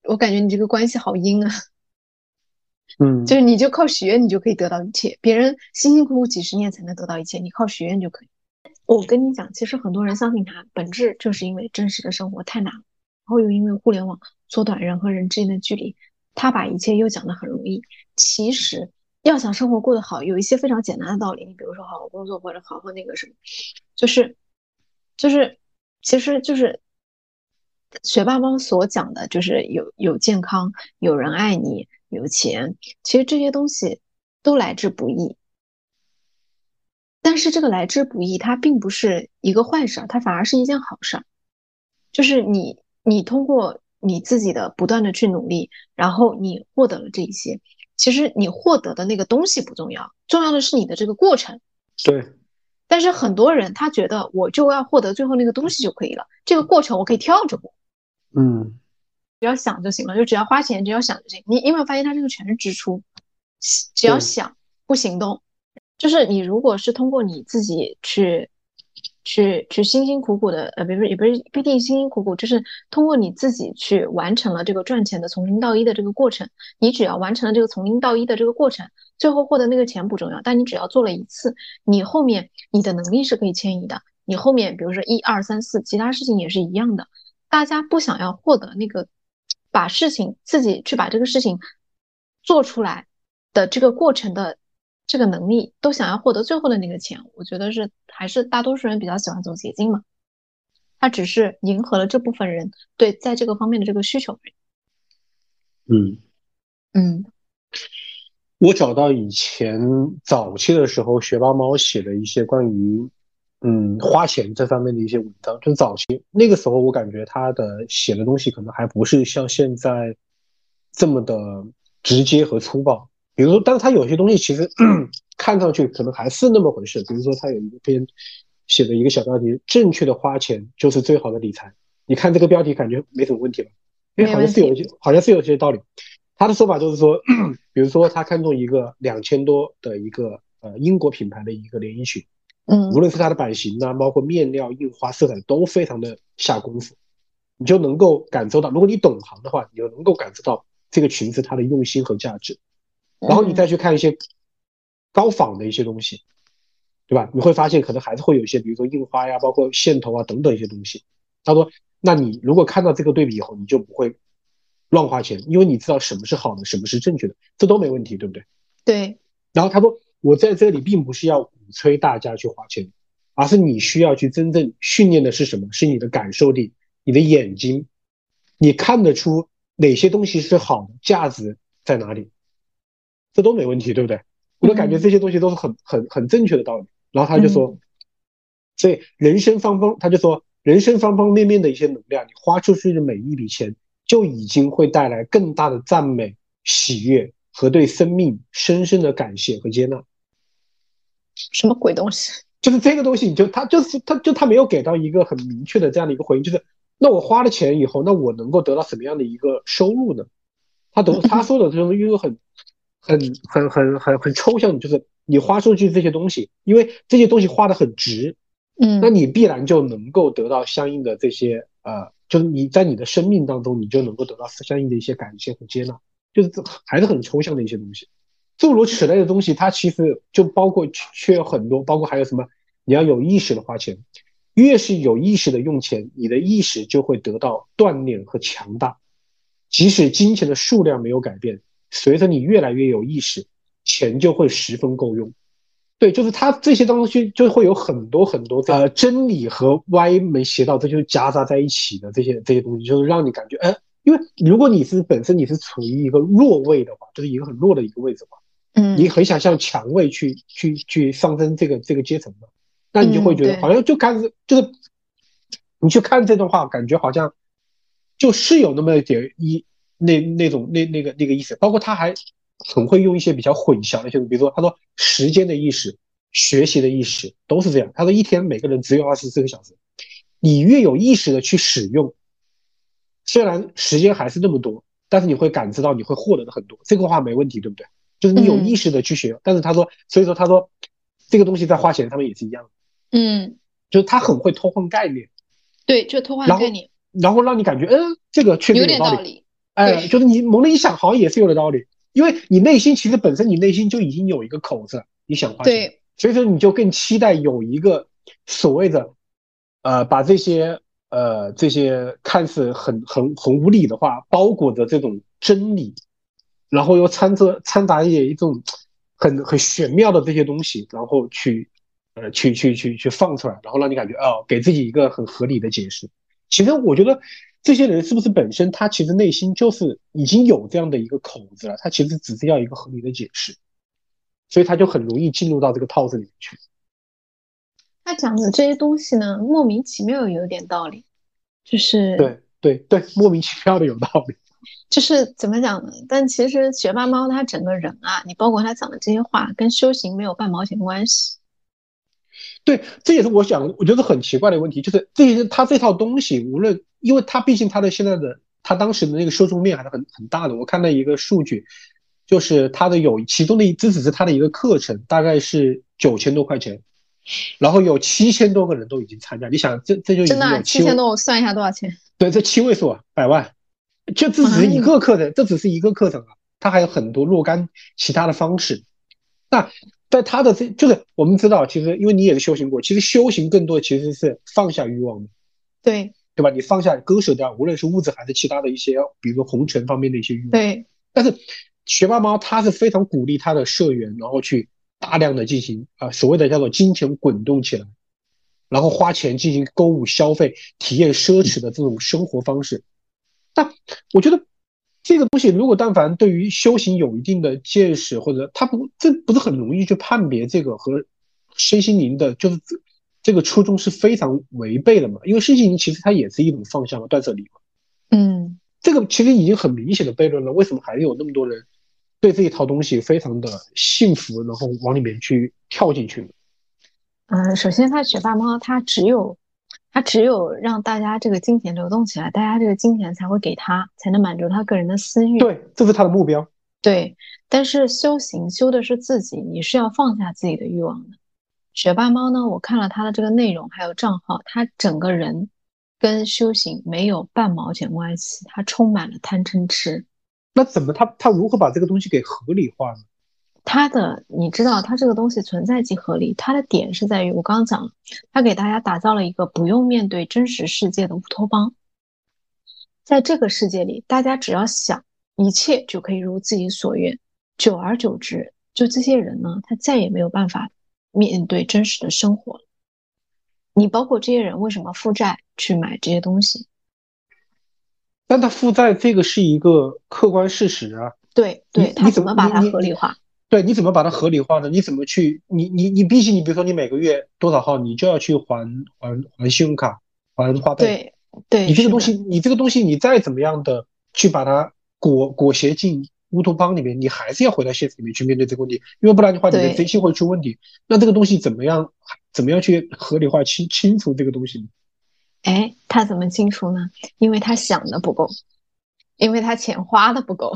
Speaker 1: 我感觉你这个关系好阴啊！[laughs]
Speaker 3: 嗯，
Speaker 1: 就是你就靠许愿你就可以得到一切，别人辛辛苦苦几十年才能得到一切，你靠许愿就可以。我跟你讲，其实很多人相信他，本质就是因为真实的生活太难了，然后又因为互联网。缩短人和人之间的距离，他把一切又讲得很容易。其实要想生活过得好，有一些非常简单的道理。你比如说，好好工作或者好好那个什么，就是，就是，其实就是学霸猫所讲的，就是有有健康，有人爱你，有钱。其实这些东西都来之不易，但是这个来之不易，它并不是一个坏事，它反而是一件好事。就是你，你通过。你自己的不断的去努力，然后你获得了这一些。其实你获得的那个东西不重要，重要的是你的这个过程。
Speaker 3: 对。
Speaker 1: 但是很多人他觉得我就要获得最后那个东西就可以了，这个过程我可以跳着过。
Speaker 3: 嗯。
Speaker 1: 只要想就行了，就只要花钱，只要想就行。你有没有发现他这个全是支出？只要想不行动，就是你如果是通过你自己去。去去辛辛苦苦的，呃，不是也不是不一定辛辛苦苦，就是通过你自己去完成了这个赚钱的从零到一的这个过程。你只要完成了这个从零到一的这个过程，最后获得那个钱不重要，但你只要做了一次，你后面你的能力是可以迁移的。你后面比如说一二三四，其他事情也是一样的。大家不想要获得那个把事情自己去把这个事情做出来的这个过程的。这个能力都想要获得最后的那个钱，我觉得是还是大多数人比较喜欢走捷径嘛。他只是迎合了这部分人对在这个方面的这个需求。
Speaker 3: 嗯
Speaker 1: 嗯，
Speaker 3: 我找到以前早期的时候，学霸猫写的一些关于嗯花钱这方面的一些文章，就早期那个时候，我感觉他的写的东西可能还不是像现在这么的直接和粗暴。比如说，但是他有些东西其实 [clears throat] 看上去可能还是那么回事。比如说，他有一篇写的一个小标题：“正确的花钱就是最好的理财。”你看这个标题，感觉没什么问题吧？因为好像是有一些，好像是有些道理。他的说法就是说，[clears throat] 比如说他看中一个两千多的一个呃英国品牌的一个连衣裙，
Speaker 1: 嗯，
Speaker 3: 无论是它的版型啊，包括面料、印花、色彩都非常的下功夫，你就能够感受到，如果你懂行的话，你就能够感受到这个裙子它的用心和价值。然后你再去看一些高仿的一些东西，对吧？你会发现可能还是会有一些，比如说印花呀，包括线头啊等等一些东西。他说：“那你如果看到这个对比以后，你就不会乱花钱，因为你知道什么是好的，什么是正确的，这都没问题，对不对？”
Speaker 1: 对。
Speaker 3: 然后他说：“我在这里并不是要鼓吹大家去花钱，而是你需要去真正训练的是什么？是你的感受力，你的眼睛，你看得出哪些东西是好的，价值在哪里。”这都没问题，对不对？我都感觉这些东西都是很很很正确的道理。然后他就说，所以人生方方，他就说人生方方面面的一些能量，你花出去的每一笔钱，就已经会带来更大的赞美、喜悦和对生命深深的感谢和接纳。
Speaker 1: 什么鬼东西？
Speaker 3: 就是这个东西，你就他就是他就他没有给到一个很明确的这样的一个回应，就是那我花了钱以后，那我能够得到什么样的一个收入呢？他都他说的就是一个很。很很很很很抽象的，就是你花出去这些东西，因为这些东西花的很值，
Speaker 1: 嗯，
Speaker 3: 那你必然就能够得到相应的这些呃，就是你在你的生命当中，你就能够得到相应的一些感谢和接纳，就是还是很抽象的一些东西。诸如此类的东西，它其实就包括却有很多，包括还有什么？你要有意识的花钱，越是有意识的用钱，你的意识就会得到锻炼和强大。即使金钱的数量没有改变，随着你越来越有意识，钱就会十分够用。对，就是它这些东西就会有很多很多呃真理和歪门邪道，这就是夹杂在一起的这些这些东西，就是让你感觉，哎，因为如果你是本身你是处于一个弱位的话，就是一个很弱的一个位置嘛。
Speaker 1: 嗯，
Speaker 3: 你很想向强位去去去上升这个这个阶层的，那你就会觉得好像就开始就是，你去看这段话，感觉好像就是有那么一点一那那种那那个那个意思。包括他还很会用一些比较混淆的一些，比如说他说时间的意识、学习的意识都是这样。他说一天每个人只有二十四个小时，你越有意识的去使用，虽然时间还是那么多，但是你会感知到你会获得的很多。这个话没问题，对不对？就是你有意识的去学，但是他说，所以说他说，这个东西在花钱上面也是一样的。
Speaker 1: 嗯，
Speaker 3: 就是他很会偷换概念。
Speaker 1: 对，就偷换概念，
Speaker 3: 然后让你感觉，嗯，这个确实
Speaker 1: 有点
Speaker 3: 道
Speaker 1: 理。
Speaker 3: 哎，就是你猛的一想，好像也是有的道理，因为你内心其实本身你内心就已经有一个口子，你想花钱，所以说你就更期待有一个所谓的，呃，把这些呃这些看似很很很无理的话包裹着这种真理。然后又掺着掺杂一些一种很很玄妙的这些东西，然后去呃去去去去放出来，然后让你感觉哦，给自己一个很合理的解释。其实我觉得这些人是不是本身他其实内心就是已经有这样的一个口子了，他其实只是要一个合理的解释，所以他就很容易进入到这个套子里面去。
Speaker 1: 他讲的这些东西呢，莫名其妙有点道理，就是
Speaker 3: 对对对，莫名其妙的有道理。
Speaker 1: 就是怎么讲呢？但其实学霸猫他整个人啊，你包括他讲的这些话，跟修行没有半毛钱关系。
Speaker 3: 对，这也是我想，我觉得很奇怪的问题，就是这些他这套东西，无论因为他毕竟他的现在的他当时的那个受众面还是很很大的。我看到一个数据，就是他的有其中的这只是他的一个课程，大概是九千多块钱，然后有七千多个人都已经参加。你想，这这就
Speaker 1: 真的七千多，我算一下多少钱？
Speaker 3: 对，这七位数啊，百万。就这只是一个课程，这只是一个课程啊，它还有很多若干其他的方式。那在他的这就是我们知道，其实因为你也是修行过，其实修行更多其实是放下欲望的，
Speaker 1: 对
Speaker 3: 对吧？你放下割舍掉，无论是物质还是其他的一些，比如说红尘方面的一些欲望。
Speaker 1: 对。
Speaker 3: 但是学霸猫他是非常鼓励他的社员，然后去大量的进行啊所谓的叫做金钱滚动起来，然后花钱进行购物消费，体验奢侈的这种生活方式。但我觉得这个东西，如果但凡对于修行有一定的见识，或者他不，这不是很容易去判别这个和身心灵的，就是这个初衷是非常违背的嘛？因为身心灵其实它也是一种放下和断舍离嘛。
Speaker 1: 嗯，
Speaker 3: 这个其实已经很明显的悖论了。为什么还有那么多人对这一套东西非常的信服，然后往里面去跳进去呢？
Speaker 1: 嗯，首先，他学霸猫，他只有。他只有让大家这个金钱流动起来，大家这个金钱才会给他，才能满足他个人的私欲。
Speaker 3: 对，这是他的目标。
Speaker 1: 对，但是修行修的是自己，你是要放下自己的欲望的。学霸猫呢？我看了他的这个内容还有账号，他整个人跟修行没有半毛钱关系，他充满了贪嗔痴。
Speaker 3: 那怎么他他如何把这个东西给合理化呢？
Speaker 1: 他的，你知道，他这个东西存在即合理。他的点是在于，我刚刚讲了，它给大家打造了一个不用面对真实世界的乌托邦。在这个世界里，大家只要想，一切就可以如自己所愿。久而久之，就这些人呢，他再也没有办法面对真实的生活。你包括这些人为什么负债去买这些东西？
Speaker 3: 但他负债这个是一个客观事实啊。
Speaker 1: 对对，他怎么把它合理化？
Speaker 3: 对，你怎么把它合理化呢？你怎么去？你你你，毕竟你比如说你每个月多少号，你就要去还还还信用卡，还花
Speaker 1: 呗。对，对，
Speaker 3: 你这个东西，你这个东西，你再怎么样的去把它裹裹挟进乌托邦里面，你还是要回到现实里面去面对这个问题，因为不然的话，你的真心会出问题。那这个东西怎么样？怎么样去合理化清清除这个东西呢？
Speaker 1: 哎，他怎么清除呢？因为他想的不够，因为他钱花的不够。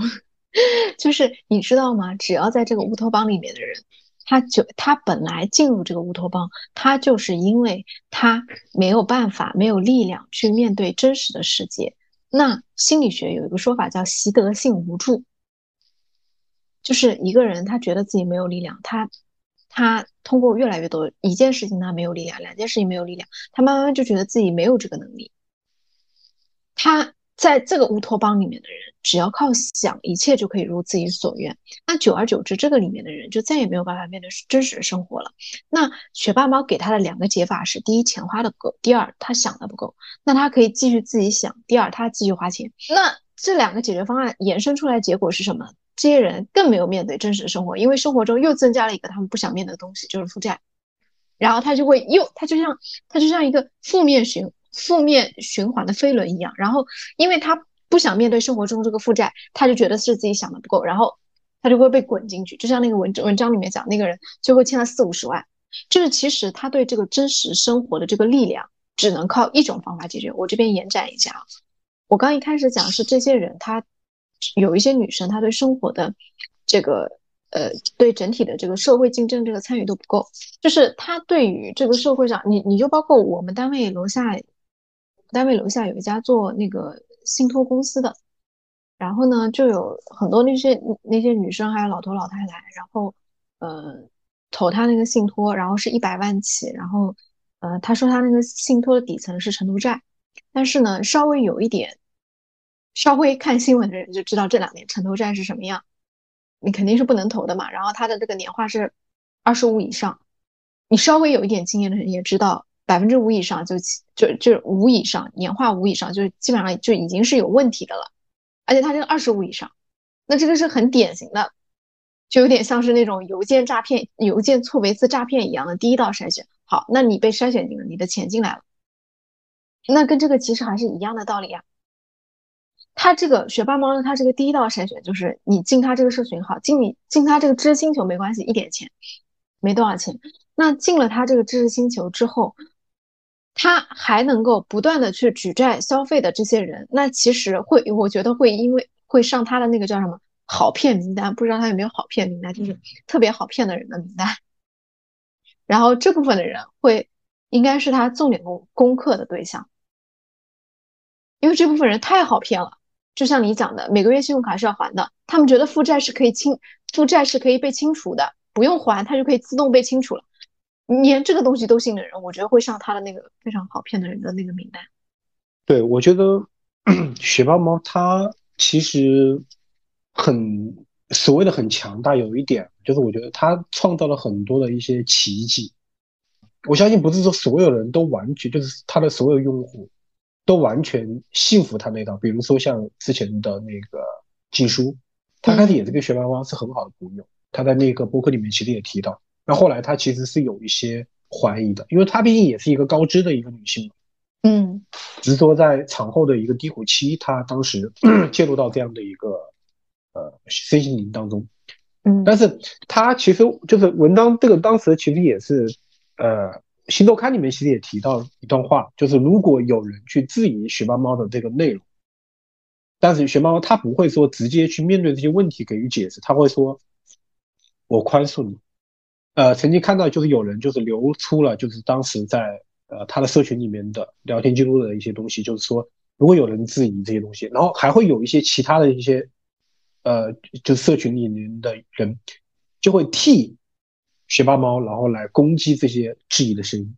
Speaker 1: [laughs] 就是你知道吗？只要在这个乌托邦里面的人，他就他本来进入这个乌托邦，他就是因为他没有办法、没有力量去面对真实的世界。那心理学有一个说法叫习得性无助，就是一个人他觉得自己没有力量，他他通过越来越多一件事情他没有力量，两件事情没有力量，他慢慢就觉得自己没有这个能力，他。在这个乌托邦里面的人，只要靠想，一切就可以如自己所愿。那久而久之，这个里面的人就再也没有办法面对真实的生活了。那学霸猫给他的两个解法是：第一，钱花的够；第二，他想的不够。那他可以继续自己想；第二，他继续花钱。那这两个解决方案衍生出来结果是什么？这些人更没有面对真实的生活，因为生活中又增加了一个他们不想面对的东西，就是负债。然后他就会又，他就像他就像一个负面循。负面循环的飞轮一样，然后因为他不想面对生活中这个负债，他就觉得是自己想的不够，然后他就会被滚进去。就像那个文文章里面讲，那个人最后欠了四五十万，就是其实他对这个真实生活的这个力量，只能靠一种方法解决。我这边延展一下啊，我刚一开始讲是这些人，他有一些女生，她对生活的这个。呃，对整体的这个社会竞争这个参与度不够，就是她对于这个社会上，你你就包括我们单位楼下，单位楼下有一家做那个信托公司的，然后呢，就有很多那些那些女生还有老头老太太，然后呃投他那个信托，然后是一百万起，然后呃他说他那个信托的底层是城投债，但是呢，稍微有一点，稍微看新闻的人就知道这两年城投债是什么样。你肯定是不能投的嘛，然后它的这个年化是二十五以上，你稍微有一点经验的人也知道，百分之五以上就就就五以上年化五以上，就基本上就已经是有问题的了，而且它这个二十五以上，那这个是很典型的，就有点像是那种邮件诈骗、邮件错别字诈骗一样的第一道筛选。好，那你被筛选进了，你的钱进来了，那跟这个其实还是一样的道理啊。他这个学霸猫呢，他这个第一道筛选就是你进他这个社群好，进你进他这个知识星球没关系，一点钱，没多少钱。那进了他这个知识星球之后，他还能够不断的去举债消费的这些人，那其实会，我觉得会因为会上他的那个叫什么好骗名单，不知道他有没有好骗名单，就是特别好骗的人的名单。然后这部分的人会应该是他重点攻攻克的对象，因为这部分人太好骗了。就像你讲的，每个月信用卡是要还的，他们觉得负债是可以清，负债是可以被清除的，不用还，它就可以自动被清除了。连这个东西都信的人，我觉得会上他的那个非常好骗的人的那个名单。
Speaker 3: 对，我觉得 [clears throat] 雪豹猫它其实很所谓的很强大，有一点就是我觉得它创造了很多的一些奇迹。我相信不是说所有人都完全就是它的所有用户。都完全信服他那套，比如说像之前的那个禁书，他开始也是跟学霸猫是很好的朋友。他在那个博客里面其实也提到，那后来他其实是有一些怀疑的，因为他毕竟也是一个高知的一个女性嘛。
Speaker 1: 嗯，
Speaker 3: 只是说在产后的一个低谷期，她当时 [clears throat] 介入到这样的一个呃身心灵当中。
Speaker 1: 嗯，
Speaker 3: 但是他其实就是文章这个当时其实也是呃。新周刊里面其实也提到一段话，就是如果有人去质疑学霸猫的这个内容，但是学霸猫他不会说直接去面对这些问题给予解释，他会说：“我宽恕你。”呃，曾经看到就是有人就是流出了就是当时在呃他的社群里面的聊天记录的一些东西，就是说如果有人质疑这些东西，然后还会有一些其他的一些呃就社群里面的人就会替。学霸猫，然后来攻击这些质疑的声音，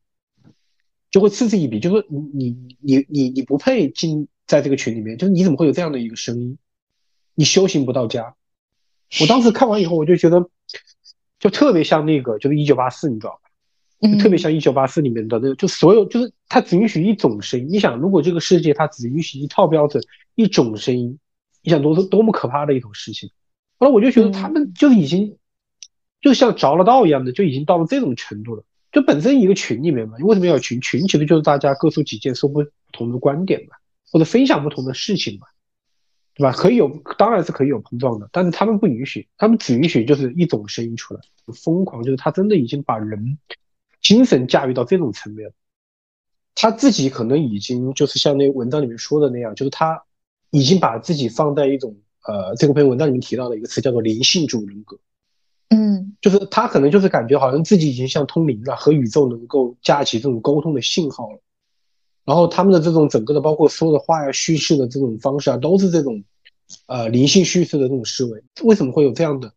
Speaker 3: 就会嗤之以鼻，就说你你你你你不配进在这个群里面，就是你怎么会有这样的一个声音？你修行不到家。我当时看完以后，我就觉得，就特别像那个，就是一九八四，你知道吧？就特别像一九八四里面的那个，就所有就是它只允许一种声音。你想，如果这个世界它只允许一套标准、一种声音，你想多多多么可怕的一种事情？后来我就觉得他们就是已经。就像着了道一样的，就已经到了这种程度了。就本身一个群里面嘛，为什么要群？群其实就是大家各抒己见，说不同的观点嘛，或者分享不同的事情嘛，对吧？可以有，当然是可以有碰撞的，但是他们不允许，他们只允许就是一种声音出来。疯狂就是他真的已经把人精神驾驭到这种层面了。他自己可能已经就是像那文章里面说的那样，就是他已经把自己放在一种呃，这个篇文章里面提到的一个词叫做灵性主人格。
Speaker 1: 嗯，
Speaker 3: 就是他可能就是感觉好像自己已经像通灵了，和宇宙能够架起这种沟通的信号了。然后他们的这种整个的，包括说的话呀、叙事的这种方式啊，都是这种呃灵性叙事的这种思维。为什么会有这样的？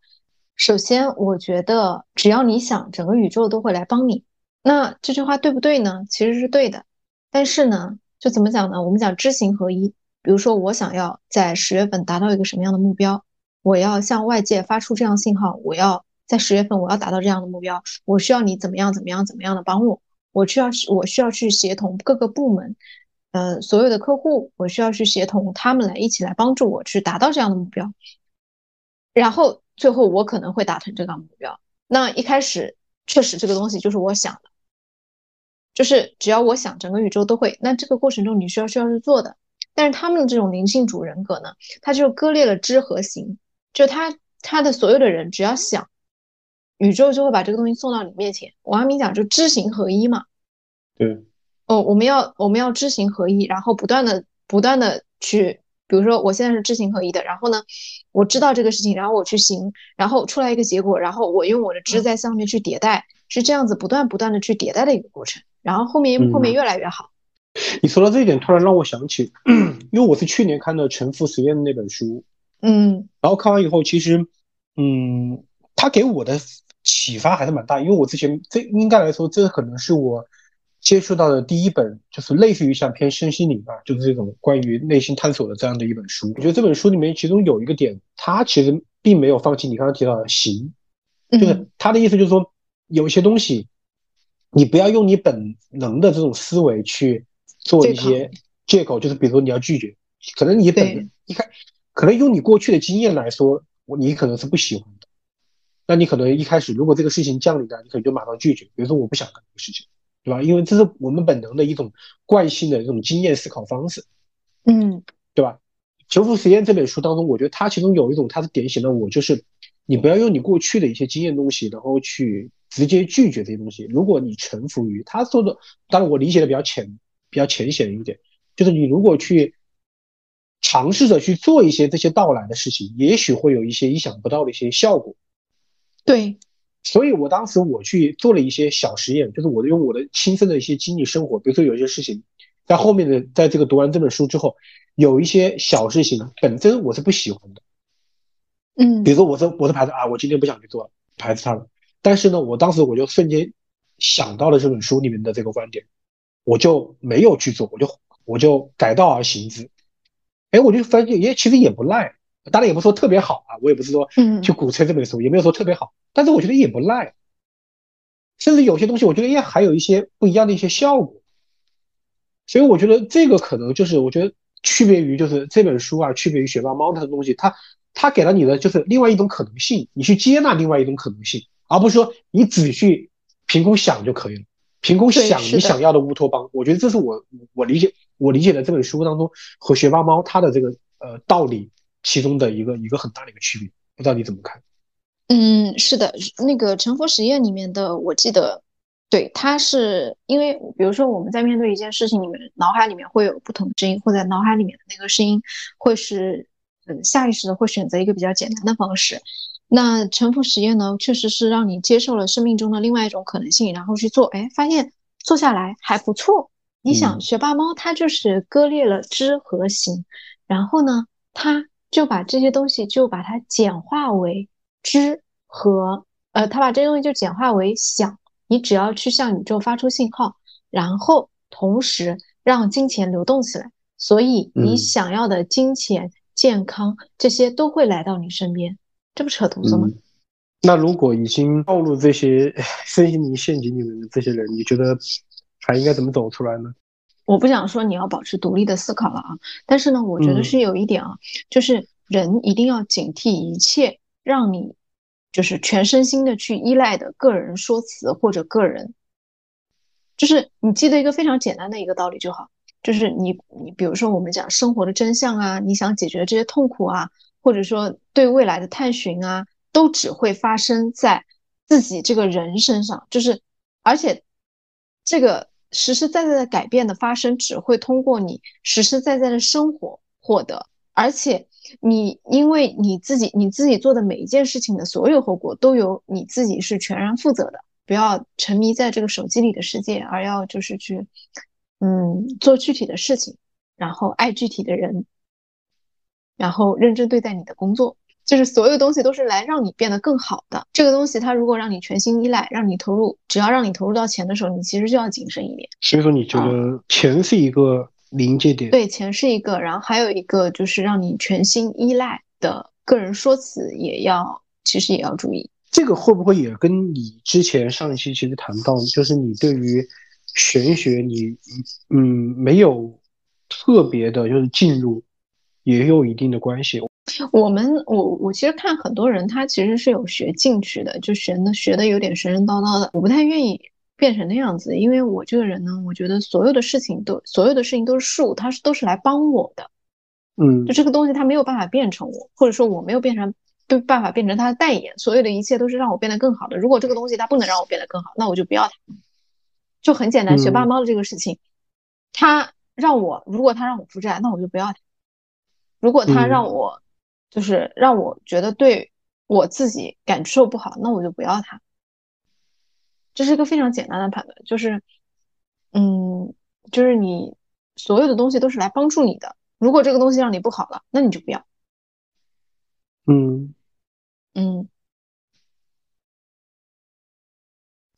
Speaker 1: 首先，我觉得只要你想，整个宇宙都会来帮你。那这句话对不对呢？其实是对的。但是呢，就怎么讲呢？我们讲知行合一。比如说，我想要在十月份达到一个什么样的目标，我要向外界发出这样信号，我要在十月份我要达到这样的目标，我需要你怎么样怎么样怎么样的帮我，我需要我需要去协同各个部门，呃，所有的客户，我需要去协同他们来一起来帮助我去达到这样的目标，然后最后我可能会达成这个目标。那一开始确实这个东西就是我想的，就是只要我想，整个宇宙都会。那这个过程中你需要需要去做的。但是他们的这种灵性主人格呢，他就割裂了知和行，就他他的所有的人只要想，宇宙就会把这个东西送到你面前。王阳明讲就知行合一嘛，
Speaker 3: 对，
Speaker 1: 哦，我们要我们要知行合一，然后不断的不断的去，比如说我现在是知行合一的，然后呢，我知道这个事情，然后我去行，然后出来一个结果，然后我用我的知在上面去迭代，是这样子不断不断的去迭代的一个过程，然后后面后面越来越好。
Speaker 3: 你说到这一点，突然让我想起，[clears throat] 因为我是去年看的《沉浮实验》的那本书，
Speaker 1: 嗯，
Speaker 3: 然后看完以后，其实，嗯，他给我的启发还是蛮大，因为我之前这应该来说，这可能是我接触到的第一本，就是类似于像偏身心灵吧，就是这种关于内心探索的这样的一本书。我觉得这本书里面其中有一个点，他其实并没有放弃你刚刚提到的行，就是他的意思就是说，有些东西，你不要用你本能的这种思维去。做一些借口，就是比如说你要拒绝，可能你本你看，可能用你过去的经验来说，我你可能是不喜欢的，那你可能一开始如果这个事情降临了，你可能就马上拒绝，比如说我不想干这个事情，对吧？因为这是我们本能的一种惯性的这种经验思考方式，
Speaker 1: 嗯，
Speaker 3: 对吧？《求福实验》这本书当中，我觉得它其中有一种，它是典型的我，就是你不要用你过去的一些经验东西，然后去直接拒绝这些东西。如果你臣服于他说的，当然我理解的比较浅。比较浅显一点，就是你如果去尝试着去做一些这些到来的事情，也许会有一些意想不到的一些效果。
Speaker 1: 对，
Speaker 3: 所以我当时我去做了一些小实验，就是我用我的亲身的一些经历生活，比如说有一些事情，在后面的在这个读完这本书之后，有一些小事情本身我是不喜欢的，
Speaker 1: 嗯，
Speaker 3: 比如说我是我是排斥啊，我今天不想去做了，排斥它了。但是呢，我当时我就瞬间想到了这本书里面的这个观点。我就没有去做，我就我就改道而行之，哎，我就发现也其实也不赖，当然也不说特别好啊，我也不是说去鼓吹这本书，也没有说特别好，但是我觉得也不赖，甚至有些东西我觉得也还有一些不一样的一些效果，所以我觉得这个可能就是我觉得区别于就是这本书啊，区别于学霸猫的东西，它它给了你的就是另外一种可能性，你去接纳另外一种可能性，而不是说你只去凭空想就可以了。凭空想你想要的乌托邦，我觉得这是我我理解我理解的这本书当中和学霸猫它的这个呃道理其中的一个一个很大的一个区别，不知道你怎么看？
Speaker 1: 嗯，是的，那个成佛实验里面的，我记得，对，它是因为比如说我们在面对一件事情里面，脑海里面会有不同的声音，或者脑海里面的那个声音会是嗯下意识的会选择一个比较简单的方式。那沉浮实验呢，确实是让你接受了生命中的另外一种可能性，然后去做，哎，发现做下来还不错。你想，学霸猫它就是割裂了知和行，然后呢，它就把这些东西就把它简化为知和，呃，他把这些东西就简化为想。你只要去向宇宙发出信号，然后同时让金钱流动起来，所以你想要的金钱、健康这些都会来到你身边。这不扯犊子吗？
Speaker 3: 那如果已经暴露这些身心灵陷阱里面的这些人，你觉得还应该怎么走出来呢？
Speaker 1: 我不想说你要保持独立的思考了啊，但是呢，我觉得是有一点啊，就是人一定要警惕一切让你就是全身心的去依赖的个人说辞或者个人，就是你记得一个非常简单的一个道理就好，就是你你比如说我们讲生活的真相啊，你想解决这些痛苦啊。或者说对未来的探寻啊，都只会发生在自己这个人身上，就是而且这个实实在在的改变的发生，只会通过你实实在在的生活获得。而且你因为你自己你自己做的每一件事情的所有后果都由你自己是全然负责的。不要沉迷在这个手机里的世界，而要就是去，嗯，做具体的事情，然后爱具体的人，然后认真对待你的工作。就是所有东西都是来让你变得更好的。这个东西它如果让你全心依赖，让你投入，只要让你投入到钱的时候，你其实就要谨慎一点。
Speaker 3: 所以说，你觉得钱是一个临界点？
Speaker 1: 对，钱是一个，然后还有一个就是让你全心依赖的个人说辞也要，其实也要注意。
Speaker 3: 这个会不会也跟你之前上一期其实谈到，就是你对于玄学，你嗯没有特别的，就是进入，也有一定的关系。
Speaker 1: 我们我我其实看很多人，他其实是有学进去的，就学的学的有点神神叨叨的。我不太愿意变成那样子，因为我这个人呢，我觉得所有的事情都所有的事情都是术，它是都是来帮我的。
Speaker 3: 嗯，
Speaker 1: 就这个东西，它没有办法变成我，或者说我没有变成。没办法变成他的代言，所有的一切都是让我变得更好的。如果这个东西它不能让我变得更好，那我就不要它。就很简单，学霸猫的这个事情，他让我如果他让我负债，那我就不要它。如果他让我就是让我觉得对我自己感受不好，那我就不要它。这是一个非常简单的判断，就是嗯，就是你所有的东西都是来帮助你的。如果这个东西让你不好了，那你就不要。
Speaker 3: 嗯。
Speaker 1: 嗯，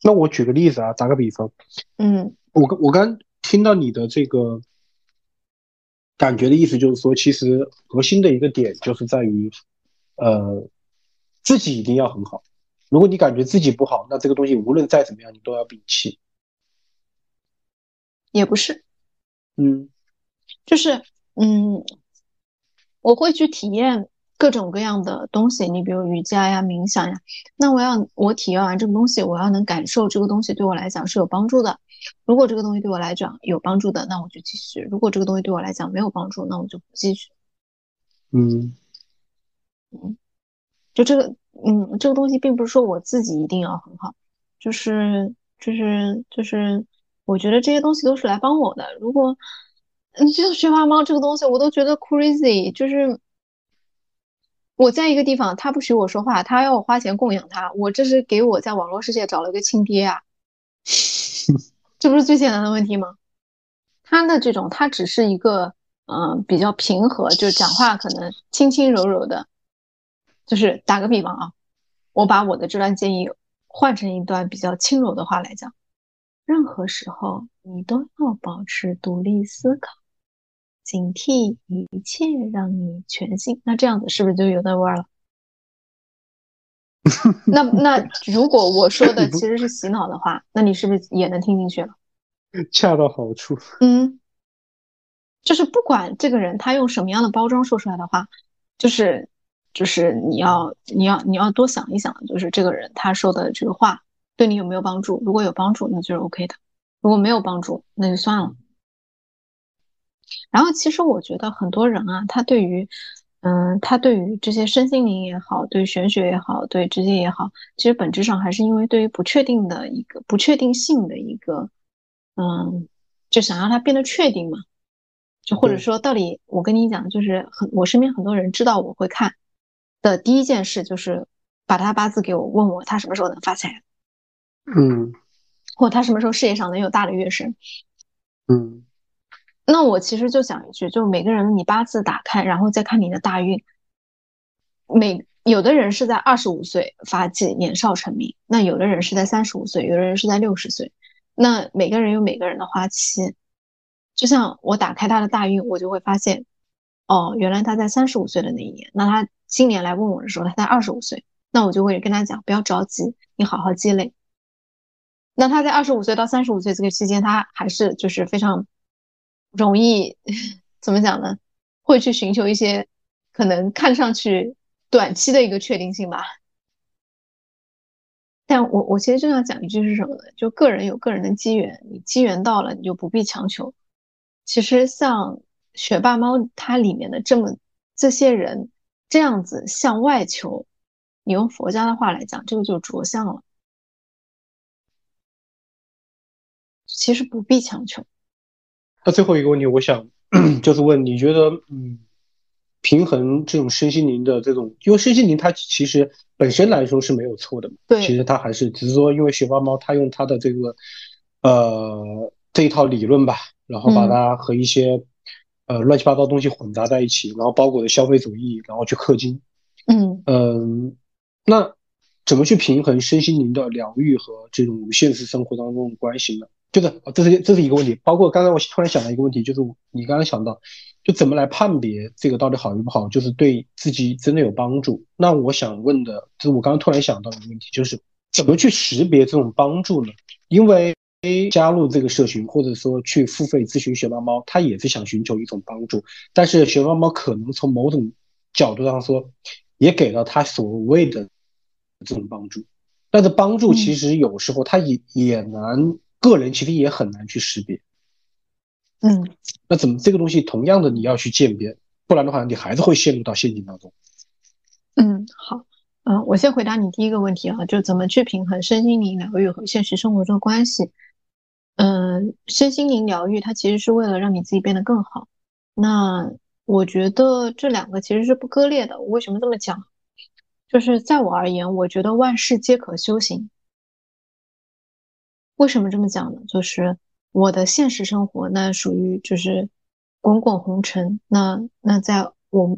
Speaker 3: 那我举个例子啊，打个比方，
Speaker 1: 嗯，
Speaker 3: 我刚我刚听到你的这个感觉的意思，就是说，其实核心的一个点就是在于，呃，自己一定要很好。如果你感觉自己不好，那这个东西无论再怎么样，你都要摒弃。
Speaker 1: 也不是，
Speaker 3: 嗯，
Speaker 1: 就是嗯，我会去体验。各种各样的东西，你比如瑜伽呀、冥想呀，那我要我体验完这个东西，我要能感受这个东西对我来讲是有帮助的。如果这个东西对我来讲有帮助的，那我就继续；如果这个东西对我来讲没有帮助，那我就不继续。
Speaker 3: 嗯
Speaker 1: 嗯，就这个，嗯，这个东西并不是说我自己一定要很好，就是就是就是，我觉得这些东西都是来帮我的。如果嗯，就像学霸猫这个东西，我都觉得 crazy，就是。我在一个地方，他不许我说话，他要我花钱供养他，我这是给我在网络世界找了个亲爹啊，[laughs] 这不是最简单的问题吗？他的这种，他只是一个，嗯，比较平和，就讲话可能轻轻柔柔的，就是打个比方啊，我把我的这段建议换成一段比较轻柔的话来讲，任何时候你都要保持独立思考。警惕一切让你全信，那这样子是不是就有那味儿了？[laughs] 那那如果我说的 [laughs] 其实是洗脑的话，那你是不是也能听进去了？
Speaker 3: 恰到好处。
Speaker 1: 嗯，就是不管这个人他用什么样的包装说出来的话，就是就是你要你要你要多想一想，就是这个人他说的这个话对你有没有帮助？如果有帮助，那就是 OK 的；如果没有帮助，那就算了。然后，其实我觉得很多人啊，他对于，嗯，他对于这些身心灵也好，对玄学也好，对这些也好，其实本质上还是因为对于不确定的一个不确定性的一个，嗯，就想让它变得确定嘛。就或者说，到底我跟你讲，就是很我身边很多人知道我会看的第一件事，就是把他八字给我，问我他什么时候能发财，
Speaker 3: 嗯，
Speaker 1: 或他什么时候事业上能有大的跃升，
Speaker 3: 嗯。
Speaker 1: 那我其实就想一句，就每个人你八字打开，然后再看你的大运。每有的人是在二十五岁发迹，年少成名；那有的人是在三十五岁，有的人是在六十岁。那每个人有每个人的花期。就像我打开他的大运，我就会发现，哦，原来他在三十五岁的那一年。那他今年来问我的时候，他在二十五岁。那我就会跟他讲，不要着急，你好好积累。那他在二十五岁到三十五岁这个期间，他还是就是非常。容易 [laughs] 怎么讲呢？会去寻求一些可能看上去短期的一个确定性吧。但我我其实正要讲一句是什么呢？就个人有个人的机缘，你机缘到了，你就不必强求。其实像学霸猫它里面的这么这些人这样子向外求，你用佛家的话来讲，这个就着相了。其实不必强求。
Speaker 3: 那最后一个问题，我想 [clears throat] 就是问，你觉得，嗯，平衡这种身心灵的这种，因为身心灵它其实本身来说是没有错的嘛。
Speaker 1: 对，
Speaker 3: 其实它还是只是说，因为雪豹猫它用它的这个呃这一套理论吧，然后把它和一些呃乱七八糟东西混杂在一起，然后包裹的消费主义，然后去氪金。
Speaker 1: 嗯
Speaker 3: 嗯，那怎么去平衡身心灵的疗愈和这种现实生活当中的关系呢？就是这是这是一个问题。包括刚才我突然想到一个问题，就是你刚刚想到，就怎么来判别这个到底好与不好，就是对自己真的有帮助。那我想问的，就是我刚刚突然想到的一个问题，就是怎么去识别这种帮助呢？因为加入这个社群，或者说去付费咨询学猫猫，他也是想寻求一种帮助，但是学猫猫可能从某种角度上说。也给了他所谓的这种帮助，但是帮助其实有时候他也也难，个人其实也很难去识别。
Speaker 1: 嗯，
Speaker 3: 那怎么这个东西同样的你要去鉴别，不然的话你还是会陷入到陷阱当中。
Speaker 1: 嗯，好，嗯，我先回答你第一个问题啊，就怎么去平衡身心灵疗愈和现实生活中的关系。嗯，身心灵疗愈它其实是为了让你自己变得更好。那我觉得这两个其实是不割裂的。我为什么这么讲？就是在我而言，我觉得万事皆可修行。为什么这么讲呢？就是我的现实生活，那属于就是滚滚红尘。那那在我们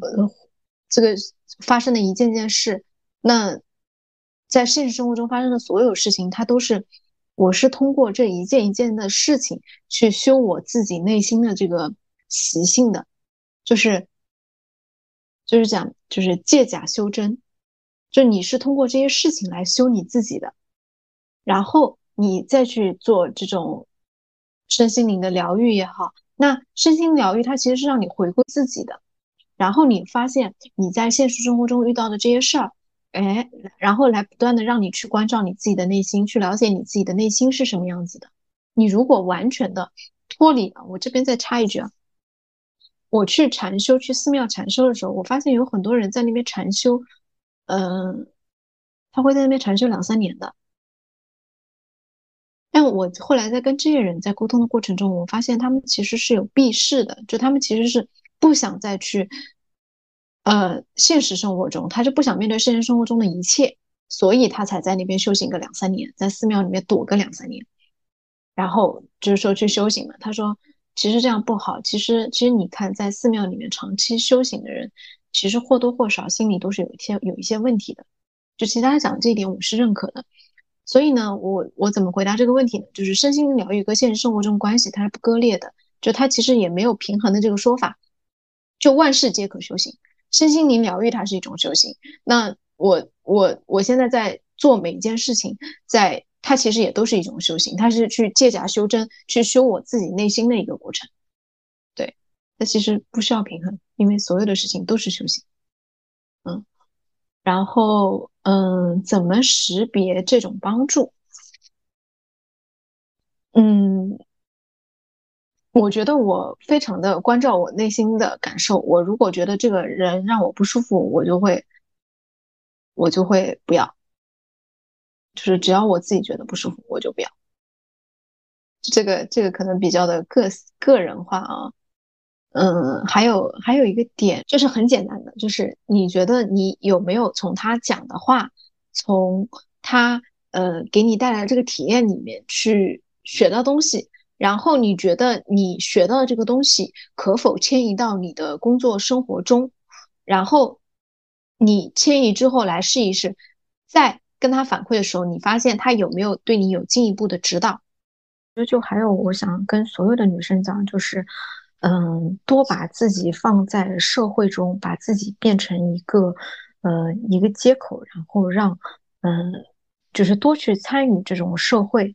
Speaker 1: 这个发生的一件件事，那在现实生活中发生的所有事情，它都是我是通过这一件一件的事情去修我自己内心的这个习性的。就是，就是讲，就是借假修真，就你是通过这些事情来修你自己的，然后你再去做这种身心灵的疗愈也好，那身心疗愈它其实是让你回归自己的，然后你发现你在现实生活中遇到的这些事儿，哎，然后来不断的让你去关照你自己的内心，去了解你自己的内心是什么样子的。你如果完全的脱离了，我这边再插一句啊。我去禅修，去寺庙禅修的时候，我发现有很多人在那边禅修，嗯，他会在那边禅修两三年的。但我后来在跟这些人在沟通的过程中，我发现他们其实是有避世的，就他们其实是不想再去，呃，现实生活中，他就不想面对现实生活中的一切，所以他才在那边修行个两三年，在寺庙里面躲个两三年，然后就是说去修行嘛。他说。其实这样不好。其实，其实你看，在寺庙里面长期修行的人，其实或多或少心里都是有一些有一些问题的。就其他讲这一点，我是认可的。所以呢，我我怎么回答这个问题呢？就是身心灵疗愈跟现实生活中关系它是不割裂的，就它其实也没有平衡的这个说法。就万事皆可修行，身心灵疗愈它是一种修行。那我我我现在在做每一件事情，在。它其实也都是一种修行，它是去借假修真，去修我自己内心的一个过程。对，它其实不需要平衡，因为所有的事情都是修行。嗯，然后嗯，怎么识别这种帮助？嗯，我觉得我非常的关照我内心的感受。我如果觉得这个人让我不舒服，我就会，我就会不要。就是只要我自己觉得不舒服，我就不要。这个这个可能比较的个个人化啊，嗯，还有还有一个点就是很简单的，就是你觉得你有没有从他讲的话，从他呃给你带来这个体验里面去学到东西，然后你觉得你学到的这个东西可否迁移到你的工作生活中，然后你迁移之后来试一试，再。跟他反馈的时候，你发现他有没有对你有进一步的指导？就就还有，我想跟所有的女生讲，就是，嗯，多把自己放在社会中，把自己变成一个，呃，一个接口，然后让，嗯，就是多去参与这种社会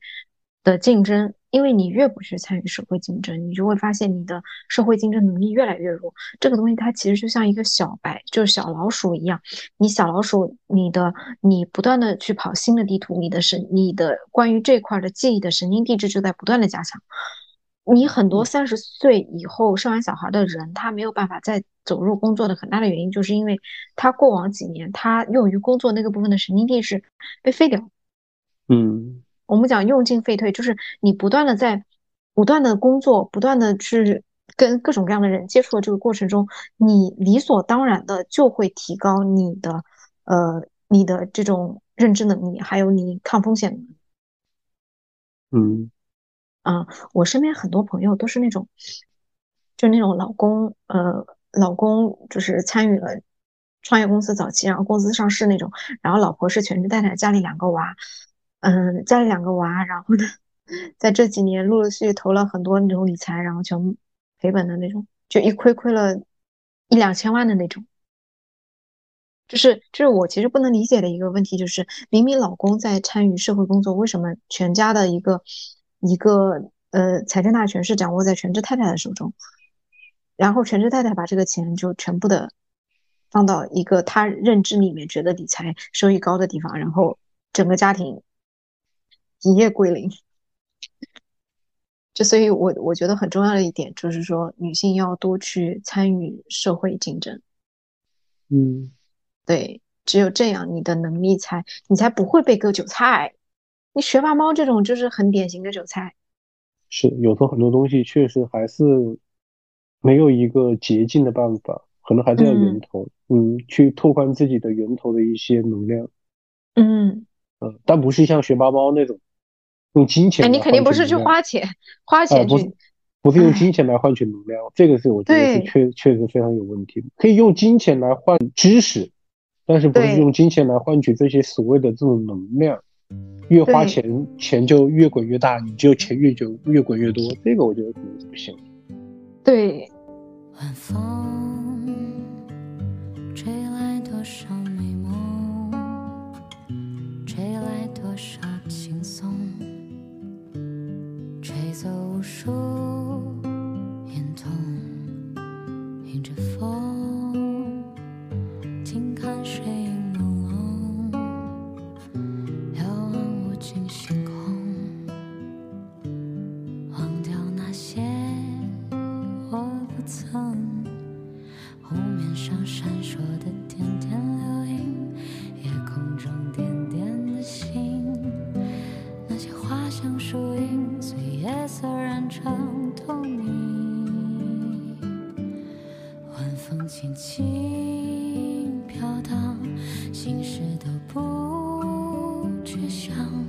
Speaker 1: 的竞争。因为你越不去参与社会竞争，你就会发现你的社会竞争能力越来越弱。这个东西它其实就像一个小白，就是小老鼠一样。你小老鼠，你的你不断的去跑新的地图，你的神，你的关于这块的记忆的神经递质就在不断的加强。你很多三十岁以后生完小孩的人，他没有办法再走入工作的很大的原因，就是因为他过往几年他用于工作那个部分的神经递质被废掉。
Speaker 3: 嗯。
Speaker 1: 我们讲用进废退，就是你不断的在不断的工作，不断的去跟各种各样的人接触的这个过程中，你理所当然的就会提高你的呃你的这种认知能力，还有你抗风险能力。
Speaker 3: 嗯，
Speaker 1: 啊，我身边很多朋友都是那种，就那种老公呃老公就是参与了创业公司早期，然后公司上市那种，然后老婆是全职太太，家里两个娃，嗯，家里两个娃，然后呢，在这几年陆陆续续投了很多那种理财，然后全。赔本的那种，就一亏亏了一两千万的那种，就是就是我其实不能理解的一个问题，就是明明老公在参与社会工作，为什么全家的一个一个呃财政大权是掌握在全职太太的手中，然后全职太太把这个钱就全部的放到一个他认知里面觉得理财收益高的地方，然后整个家庭一夜归零。就所以，我我觉得很重要的一点就是说，女性要多去参与社会竞争。
Speaker 3: 嗯，
Speaker 1: 对，只有这样，你的能力才，你才不会被割韭菜。你学霸猫这种就是很典型的韭菜。
Speaker 3: 是，有时候很多东西确实还是没有一个捷径的办法，可能还是要源头，嗯，去拓宽自己的源头的一些能量。
Speaker 1: 嗯
Speaker 3: 呃，但不是像学霸猫那种。用金钱，
Speaker 1: 你肯定不是去花钱，花钱
Speaker 3: 去，不是用金钱来换取能量，这个是我觉得是确确实非常有问题。可以用金钱来换知识，但是不是用金钱来换取这些所谓的这种能量，越花钱钱就越滚越大，你就钱越久越滚越多，这个我觉得可能是不行。
Speaker 1: 对。
Speaker 4: 晚风吹来多少美梦，吹来多少轻松。吹走无数烟筒，迎着风，静看水轻轻飘荡，心事都不去想。